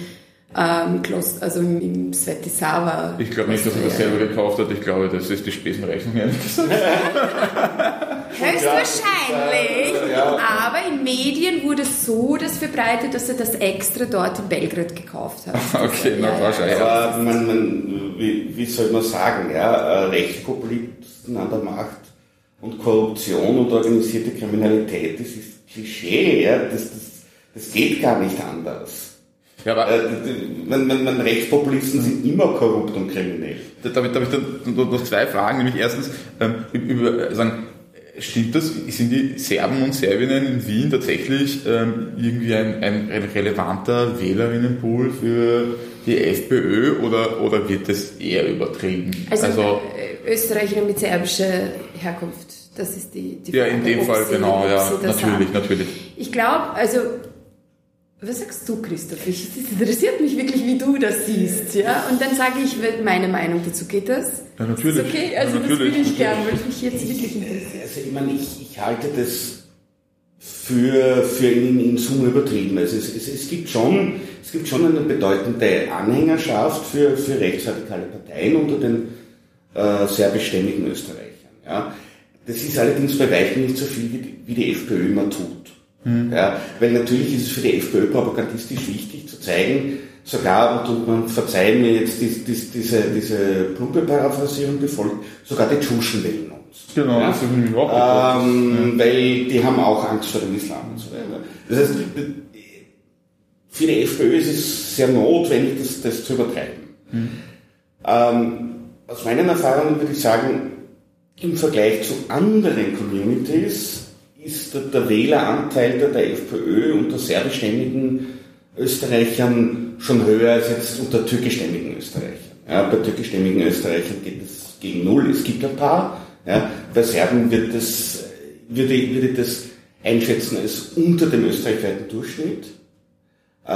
ähm, Kloster, also im, im Svetisava. Ich glaube nicht, dass er das selber gekauft hat. Ich glaube, das ist die Spesenrechnung, ehrlich <laughs> gesagt. Höchstwahrscheinlich. Ja. Aber in Medien wurde so das verbreitet, dass er das extra dort in Belgrad gekauft hat. <laughs> okay, na ja, wahrscheinlich. Aber man, man, wie, wie soll man sagen, ja, äh, Rechtspopulisten an der Macht und Korruption und organisierte Kriminalität, das ist Klischee, ja, das, das, das geht gar nicht anders. Ja, aber äh, man, man, man, Rechtspopulisten sind immer korrupt und kriminell. Da, da, da habe ich dann noch zwei Fragen, nämlich erstens, ähm, über, sagen, stimmt das, sind die Serben und Serbinnen in Wien tatsächlich ähm, irgendwie ein, ein, ein, relevanter Wählerinnenpool für die FPÖ oder, oder wird das eher übertrieben? Also, also äh, Österreicher mit serbischer Herkunft. Das ist die, die Frage, Ja, in dem Fall, sie, genau, ja, natürlich, haben. natürlich. Ich glaube, also was sagst du, Christoph? Ich, das interessiert mich wirklich, wie du das siehst. Ja? Und dann sage ich meine Meinung dazu. Geht das? Ja, natürlich. Ist okay? Also ja, natürlich, das würde ich gerne, weil mich jetzt wirklich interessiert. Also ich meine, ich, ich halte das für, für in, in Summe übertrieben. Also es, es, es, gibt schon, es gibt schon eine bedeutende Anhängerschaft für, für rechtsradikale Parteien unter den äh, serbischstämmigen Österreichern. Ja? Das ist allerdings bei weitem nicht so viel, wie die, wie die FPÖ immer tut. Mhm. Ja, weil natürlich ist es für die FPÖ propagandistisch wichtig zu zeigen, sogar, und man verzeiht mir jetzt die, die, diese, diese plumpe Paraphrasierung befolgt, sogar die Tschuschen wählen uns. Genau, ja? das ist nämlich auch ähm, ja. Weil die haben auch Angst vor dem Islam und so weiter. Das heißt, für die FPÖ ist es sehr notwendig, das, das zu übertreiben. Mhm. Ähm, aus meinen Erfahrungen würde ich sagen, im Vergleich zu anderen Communities ist der, Wähleranteil der, der FPÖ unter serbischstämmigen Österreichern schon höher als jetzt unter türkischstämmigen Österreichern. Ja, bei türkischstämmigen Österreichern geht es gegen Null. Es gibt ein paar. Ja, bei Serben wird das, würde, würde das einschätzen als unter dem österreichweiten Durchschnitt. Äh,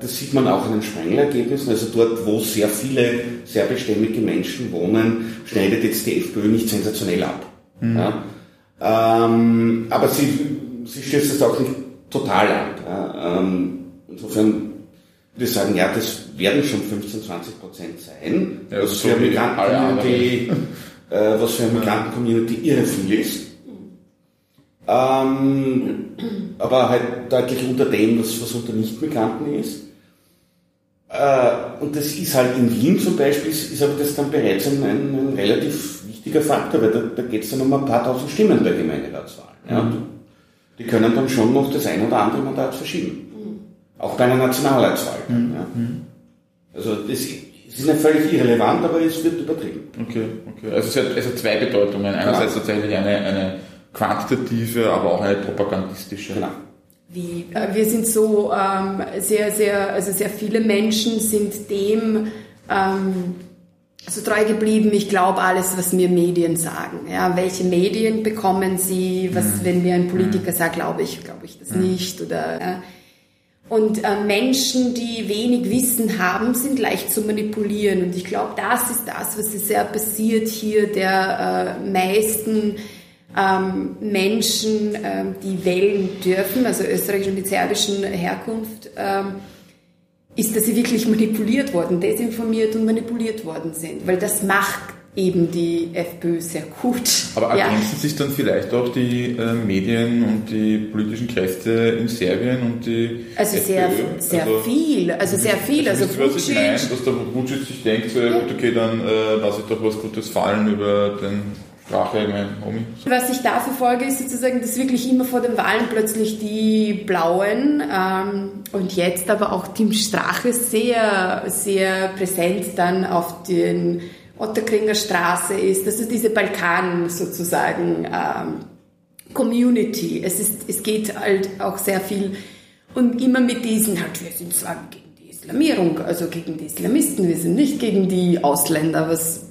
das sieht man auch in den Sprenglergebnissen. Also dort, wo sehr viele serbischstämmige Menschen wohnen, schneidet jetzt die FPÖ nicht sensationell ab. Mhm. Ja. Ähm, aber sie, sie stößt es auch nicht total an. Ja. Ähm, insofern würde ich sagen, ja, das werden schon 15, 20 Prozent sein, ja, was, so für Migranten-Community, äh, was für eine Migranten-Community irre viel ist. Ähm, aber halt deutlich unter dem, was, was unter Nicht-Migranten ist. Äh, und das ist halt in Wien zum Beispiel, ist, ist aber das dann bereits ein, ein, ein relativ wichtiger Faktor, weil da, da geht es dann um ein paar tausend Stimmen bei Gemeinderatswahlen. Ja? Mhm. Die können dann schon noch das ein oder andere Mandat verschieben. Mhm. Auch bei einer Nationalratswahl. Mhm. Ja? Mhm. Also das ist nicht völlig irrelevant, aber es wird übertrieben. Okay, okay. Also es hat, es hat zwei Bedeutungen. Einerseits ja. tatsächlich eine, eine quantitative, aber auch eine propagandistische. Genau. Wie, äh, wir sind so ähm, sehr, sehr, also sehr viele Menschen sind dem ähm, so treu geblieben. Ich glaube alles, was mir Medien sagen. Ja, welche Medien bekommen sie? Was, mhm. wenn mir ein Politiker mhm. sagt, glaube ich, glaube ich das mhm. nicht oder. Ja. Und äh, Menschen, die wenig Wissen haben, sind leicht zu manipulieren. Und ich glaube, das ist das, was sehr passiert hier der äh, meisten ähm, Menschen, ähm, die wählen dürfen, also österreichischen mit serbischen Herkunft, ähm, ist, dass sie wirklich manipuliert worden, desinformiert und manipuliert worden sind. Weil das macht eben die FPÖ sehr gut. Aber ergänzen ja. sich dann vielleicht auch die äh, Medien und die politischen Kräfte in Serbien und die Also FPÖ? sehr, sehr also, viel, also sehr viel. Also, also was ich meine, dass der Vucic sich denkt, so, ja. gut, okay, dann äh, lasse ich doch was Gutes fallen über den Sprache, mein Homie. Was ich da verfolge, ist sozusagen, dass wirklich immer vor den Wahlen plötzlich die Blauen ähm, und jetzt aber auch Team Strache sehr, sehr präsent dann auf den Otterkringer Straße ist. Das ist diese Balkan sozusagen ähm, Community. Es, ist, es geht halt auch sehr viel und immer mit diesen, halt, wir sind zwar gegen die Islamierung, also gegen die Islamisten, wir sind nicht gegen die Ausländer, was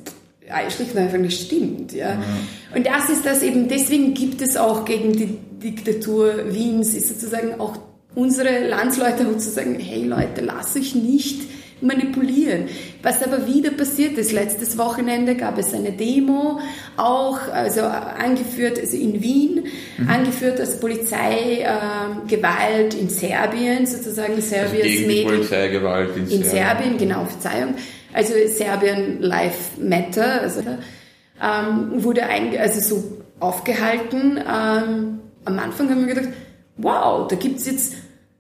schlicht und einfach nicht stimmt. Ja. Mhm. Und das ist das eben, deswegen gibt es auch gegen die Diktatur Wiens, ist sozusagen auch unsere Landsleute sozusagen, hey Leute, lass euch nicht manipulieren. Was aber wieder passiert ist, letztes Wochenende gab es eine Demo, auch also angeführt also in Wien, mhm. angeführt als Polizeigewalt äh, in Serbien, sozusagen Serbiens also gegen Medien. Polizeigewalt in, in Serbien. Serbien, genau, Verzeihung also Serbien Life Matter, also, ähm, wurde ein, also so aufgehalten. Ähm, am Anfang haben wir gedacht, wow, da gibt's jetzt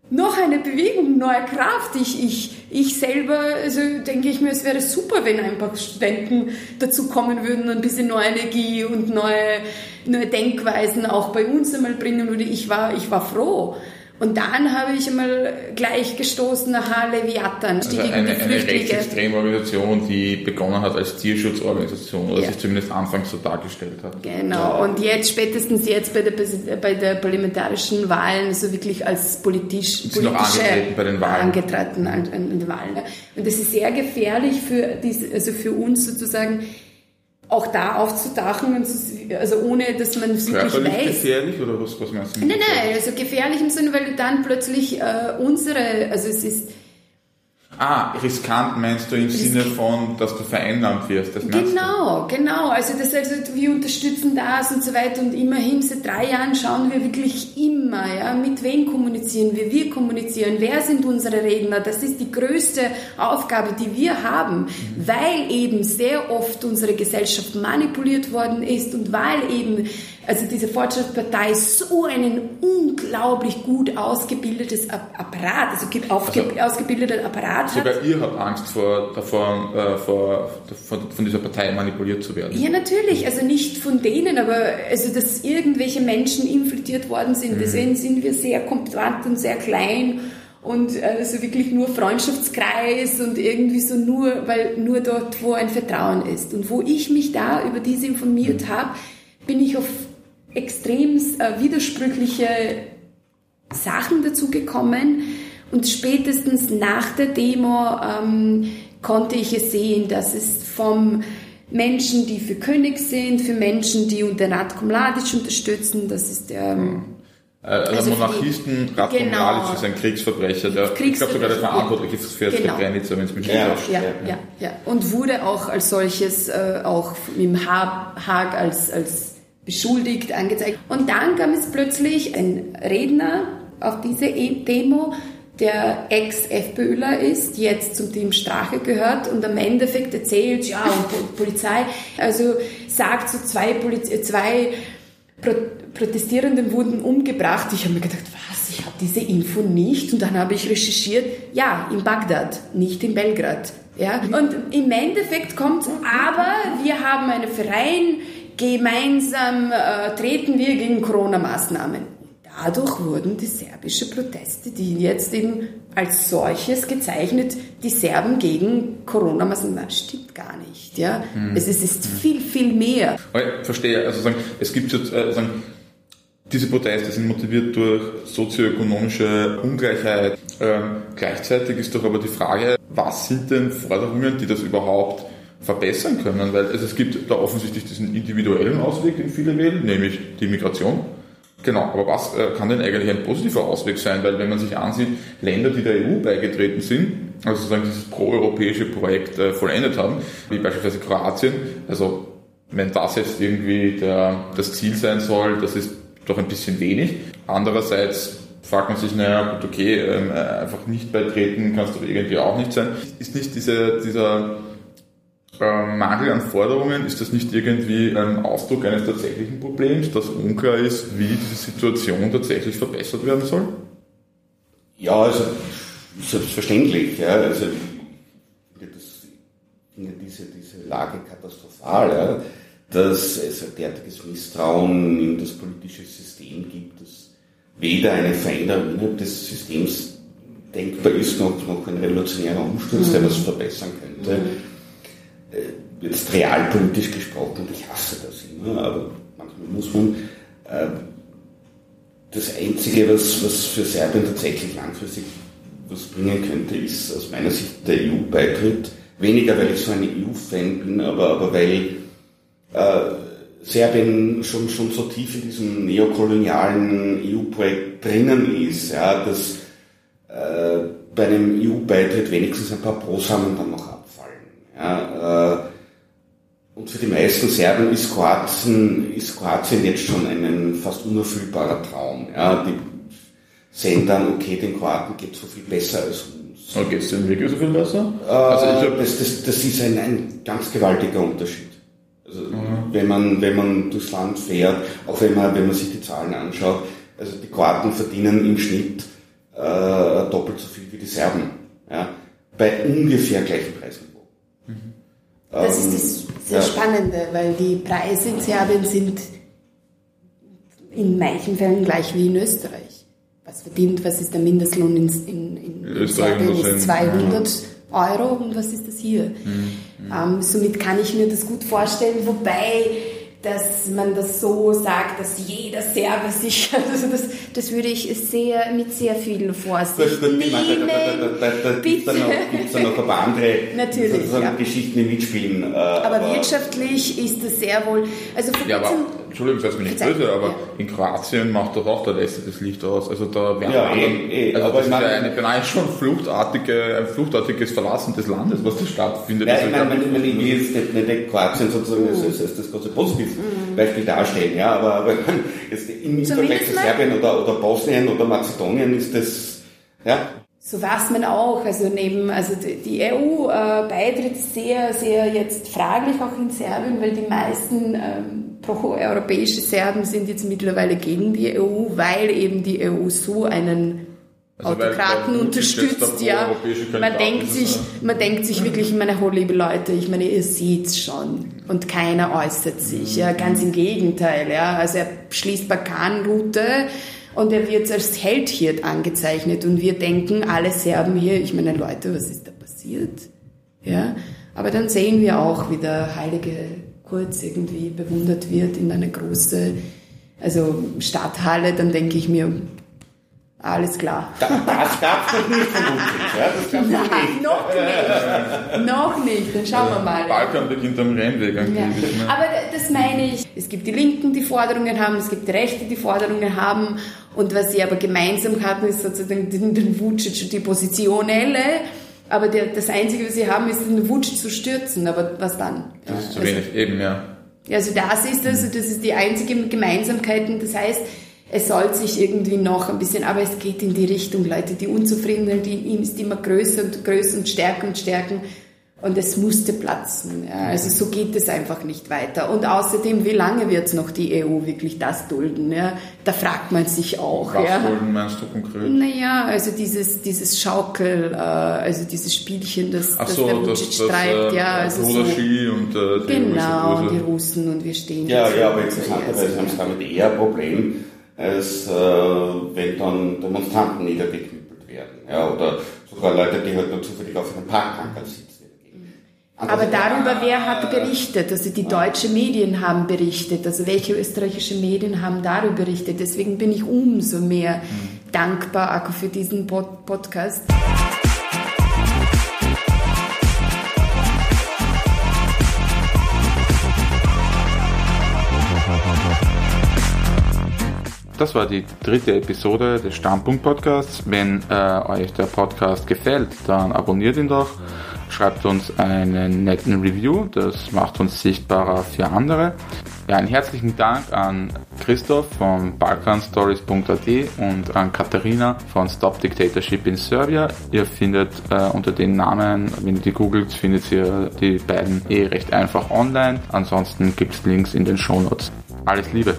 noch eine Bewegung, neue Kraft. Ich, ich, ich selber, also denke ich mir, es wäre super, wenn ein paar Studenten dazu kommen würden, ein bisschen neue Energie und neue, neue Denkweisen auch bei uns einmal bringen würde. Ich war, ich war froh. Und dann habe ich einmal gleich gestoßen nach Leviathan, also eine, eine rechtsextreme Organisation, die begonnen hat als Tierschutzorganisation oder ja. sich zumindest anfangs so dargestellt hat. Genau, und jetzt spätestens jetzt bei der, bei der parlamentarischen Wahlen so wirklich als politisch Sie politische angetreten bei den Wahlen. angetreten an, an den Wahlen. Und das ist sehr gefährlich für, diese, also für uns sozusagen, auch da aufzudachen, also ohne, dass man es wirklich weiß. gefährlich oder was, was meinst du? Nein, nein, also gefährlich im Sinne, weil du dann plötzlich äh, unsere, also es ist Ah, riskant meinst du im Risk Sinne von, dass du vereinnahmt wirst? Das genau, genau. Also das also wir unterstützen das und so weiter und immerhin seit drei Jahren schauen wir wirklich immer, ja, mit wem kommunizieren wir, wir kommunizieren, wer sind unsere Redner. Das ist die größte Aufgabe, die wir haben, mhm. weil eben sehr oft unsere Gesellschaft manipuliert worden ist und weil eben also diese Fortschrittspartei so einen unglaublich gut ausgebildetes Apparat, also, aufge also ausgebildeter Apparat sogar hat. ihr habt Angst vor, davor, äh, vor, von, von dieser Partei manipuliert zu werden. Ja, natürlich. Also nicht von denen, aber also, dass irgendwelche Menschen infiltriert worden sind. Mhm. Deswegen sind wir sehr kompakt und sehr klein und also wirklich nur Freundschaftskreis und irgendwie so nur, weil nur dort, wo ein Vertrauen ist. Und wo ich mich da über diese informiert mhm. habe, bin ich auf extrem äh, widersprüchliche Sachen dazu gekommen und spätestens nach der Demo ähm, konnte ich es sehen, dass es vom Menschen, die für König sind, für Menschen, die unter Ratko Mladic unterstützen, das ist der... Ähm, äh, also, also Monarchisten, Ratko genau, Mladic ist ein Kriegsverbrecher, der, Kriegsverbrecher, ich glaube sogar der verantwortlich ist für genau. Srebrenica, wenn es mich ja, ja, ja, ja, und wurde auch als solches äh, auch im Haag als, als beschuldigt, angezeigt. Und dann kam es plötzlich ein Redner auf diese e- Demo, der Ex-FPÖler ist, jetzt zum Team Strache gehört und am Endeffekt erzählt, ja, und <laughs> Polizei, also sagt so zwei, Poliz zwei Pro Protestierenden wurden umgebracht. Ich habe mir gedacht, was, ich habe diese Info nicht und dann habe ich recherchiert, ja, in Bagdad, nicht in Belgrad. Ja? Und im Endeffekt kommt, aber wir haben einen Verein, gemeinsam äh, treten wir gegen Corona-Maßnahmen dadurch wurden die serbischen Proteste, die jetzt eben als solches gezeichnet, die Serben gegen Corona, maßnahmen stimmt gar nicht. Ja? Mhm. Es, ist, ist viel, viel mehr. Ich verstehe, also sagen, es gibt jetzt, äh, sagen, diese Proteste sind motiviert durch sozioökonomische Ungleichheit. Ähm, gleichzeitig ist doch aber die Frage, was sind denn Forderungen, die das überhaupt verbessern können? Weil also es gibt da offensichtlich diesen individuellen Ausweg, den viele wählen, nämlich die Migration. Genau, aber was äh, kann denn eigentlich ein positiver Ausweg sein? Weil wenn man sich ansieht, Länder, die der EU beigetreten sind, also sozusagen dieses pro-europäische Projekt äh, vollendet haben, wie beispielsweise Kroatien, also wenn das jetzt irgendwie der, das Ziel sein soll, das ist doch ein bisschen wenig. Andererseits fragt man sich, naja, gut, okay, ähm, äh, einfach nicht beitreten kannst du irgendwie auch nicht sein. Ist nicht diese, dieser äh, Mangel an Forderungen, ist das nicht irgendwie ein Ausdruck eines tatsächlichen Problems, dass unklar ist, wie diese Situation tatsächlich verbessert werden soll? Ja, also selbstverständlich. Ja, also das, diese, diese Lage katastrophal, ja, dass es ein derartiges Misstrauen in das politische System gibt, dass weder eine Veränderung innerhalb des Systems denkbar ist, noch, noch ein revolutionärer Umsturz, der was verbessern könnte. Mhm jetzt realpolitisch gesprochen, und ich hasse das immer, aber manchmal muss man, äh, das Einzige, was, was für Serbien tatsächlich langfristig was bringen könnte, ist aus meiner Sicht der EU-Beitritt. Weniger, weil ich so ein EU-Fan bin, aber, aber weil äh, Serbien schon, schon so tief in diesem neokolonialen EU-Projekt drinnen ist, ja, dass äh, bei einem EU-Beitritt wenigstens ein paar Prosamen dann noch ja, äh, und für die meisten Serben ist Kroatien, ist Kroatien jetzt schon ein fast unerfüllbarer Traum. Ja, die sehen dann, okay, den Kroaten geht so viel besser als uns. Und geht es denn wirklich so viel besser? Äh, also ich das, das, das ist ein, ein ganz gewaltiger Unterschied. Also mhm. wenn man wenn man durchs Land fährt, auch wenn man wenn man sich die Zahlen anschaut, also die Kroaten verdienen im Schnitt äh, doppelt so viel wie die Serben, ja, bei ungefähr gleichen Preisen. Das ist das sehr ja. Spannende, weil die Preise in Serbien sind in manchen Fällen gleich wie in Österreich. Was verdient, was ist der Mindestlohn in, in, in Österreich Serbien? Ist 200 ja. Euro und was ist das hier? Mhm. Ähm, somit kann ich mir das gut vorstellen, wobei dass man das so sagt, dass jeder Server sich, <laughs> also das, das würde ich sehr, mit sehr viel Vorsicht nehmen. Da, da, da, da gibt es dann, dann noch ein paar andere Natürlich, ja. Geschichten, die mitspielen. Äh, aber, aber, wirtschaftlich ist das sehr wohl, also ja, aber, Entschuldigung, das mir nicht böse, aber ja. in Kroatien macht doch auch der Letzte das Licht aus. Also da werden ja, anderen, eh, eh, also das ist ja eine beinahe schon fluchtartige, ein fluchtartiges Verlassen des Landes, was da stattfindet. Ja, also ich meine, ich will jetzt nicht, nicht Kroatien sozusagen als, als, als das große Positivbeispiel mhm. darstellen, ja, aber, aber <laughs> jetzt im Vergleich zu Serbien oder, oder Bosnien oder Mazedonien ist das, ja, so weiß man auch, also neben, also die EU-Beitritt äh, ist sehr, sehr jetzt fraglich auch in Serbien, weil die meisten ähm, pro-europäische Serben sind jetzt mittlerweile gegen die EU, weil eben die EU so einen also Autokraten weil, weil unterstützt, ja. Man denkt sich, man denkt sich wirklich, meine oh, liebe Leute, ich meine, ihr seht's schon. Und keiner äußert sich, ja. Ganz im Gegenteil, ja. Also er schließt Balkanroute, und er wird als Held hier angezeichnet und wir denken, alle Serben hier, ich meine, Leute, was ist da passiert? Ja, aber dann sehen wir auch, wie der heilige Kurz irgendwie bewundert wird in einer großen, also Stadthalle, dann denke ich mir, alles klar. Das, das gab es noch nicht vermutlich. Ja, das gab's Nein, nicht. noch nicht. noch nicht. Dann schauen wir mal. Balkan beginnt am Rennweg. Ja. Ne? Aber das meine ich. Es gibt die Linken, die Forderungen haben, es gibt die Rechte, die Forderungen haben. Und was sie aber gemeinsam hatten, ist sozusagen den, den Vucic und die Positionelle. Aber der, das Einzige, was sie haben, ist den Wunsch zu stürzen. Aber was dann? Das ist zu also, wenig, eben, ja. Also das ist das, das ist die einzige Gemeinsamkeit. Und das heißt, es soll sich irgendwie noch ein bisschen, aber es geht in die Richtung, Leute, die unzufrieden sind, die ist immer größer und größer und stärker und stärker und es musste platzen. Ja, also so geht es einfach nicht weiter. Und außerdem, wie lange wird noch die EU wirklich das dulden? Ja? Da fragt man sich auch. Was ja. dulden meinst du konkret? Naja, also dieses, dieses Schaukel, äh, also dieses Spielchen, das, Ach das so, der Vucic das, treibt. äh, ja, also so, und äh, die Genau, und die Russen und wir stehen Ja, jetzt ja, aber interessanterweise also, haben sie damit eher ein Problem, als äh, wenn dann Demonstranten niedergeknüppelt werden. Ja, oder sogar Leute, die halt nur zufällig auf einem Parkanker sitzen. Aber darüber, wer hat berichtet? Also die deutschen Medien haben berichtet, also welche österreichischen Medien haben darüber berichtet. Deswegen bin ich umso mehr dankbar Akku, für diesen Pod Podcast. Das war die dritte Episode des Standpunkt Podcasts. Wenn äh, euch der Podcast gefällt, dann abonniert ihn doch. Schreibt uns einen netten Review, das macht uns sichtbarer für andere. Ja, einen herzlichen Dank an Christoph von balkanstories.at und an Katharina von Stop Dictatorship in Serbia. Ihr findet äh, unter den Namen, wenn ihr die googelt, findet ihr die beiden eh recht einfach online. Ansonsten gibt es Links in den Shownotes. Alles Liebe!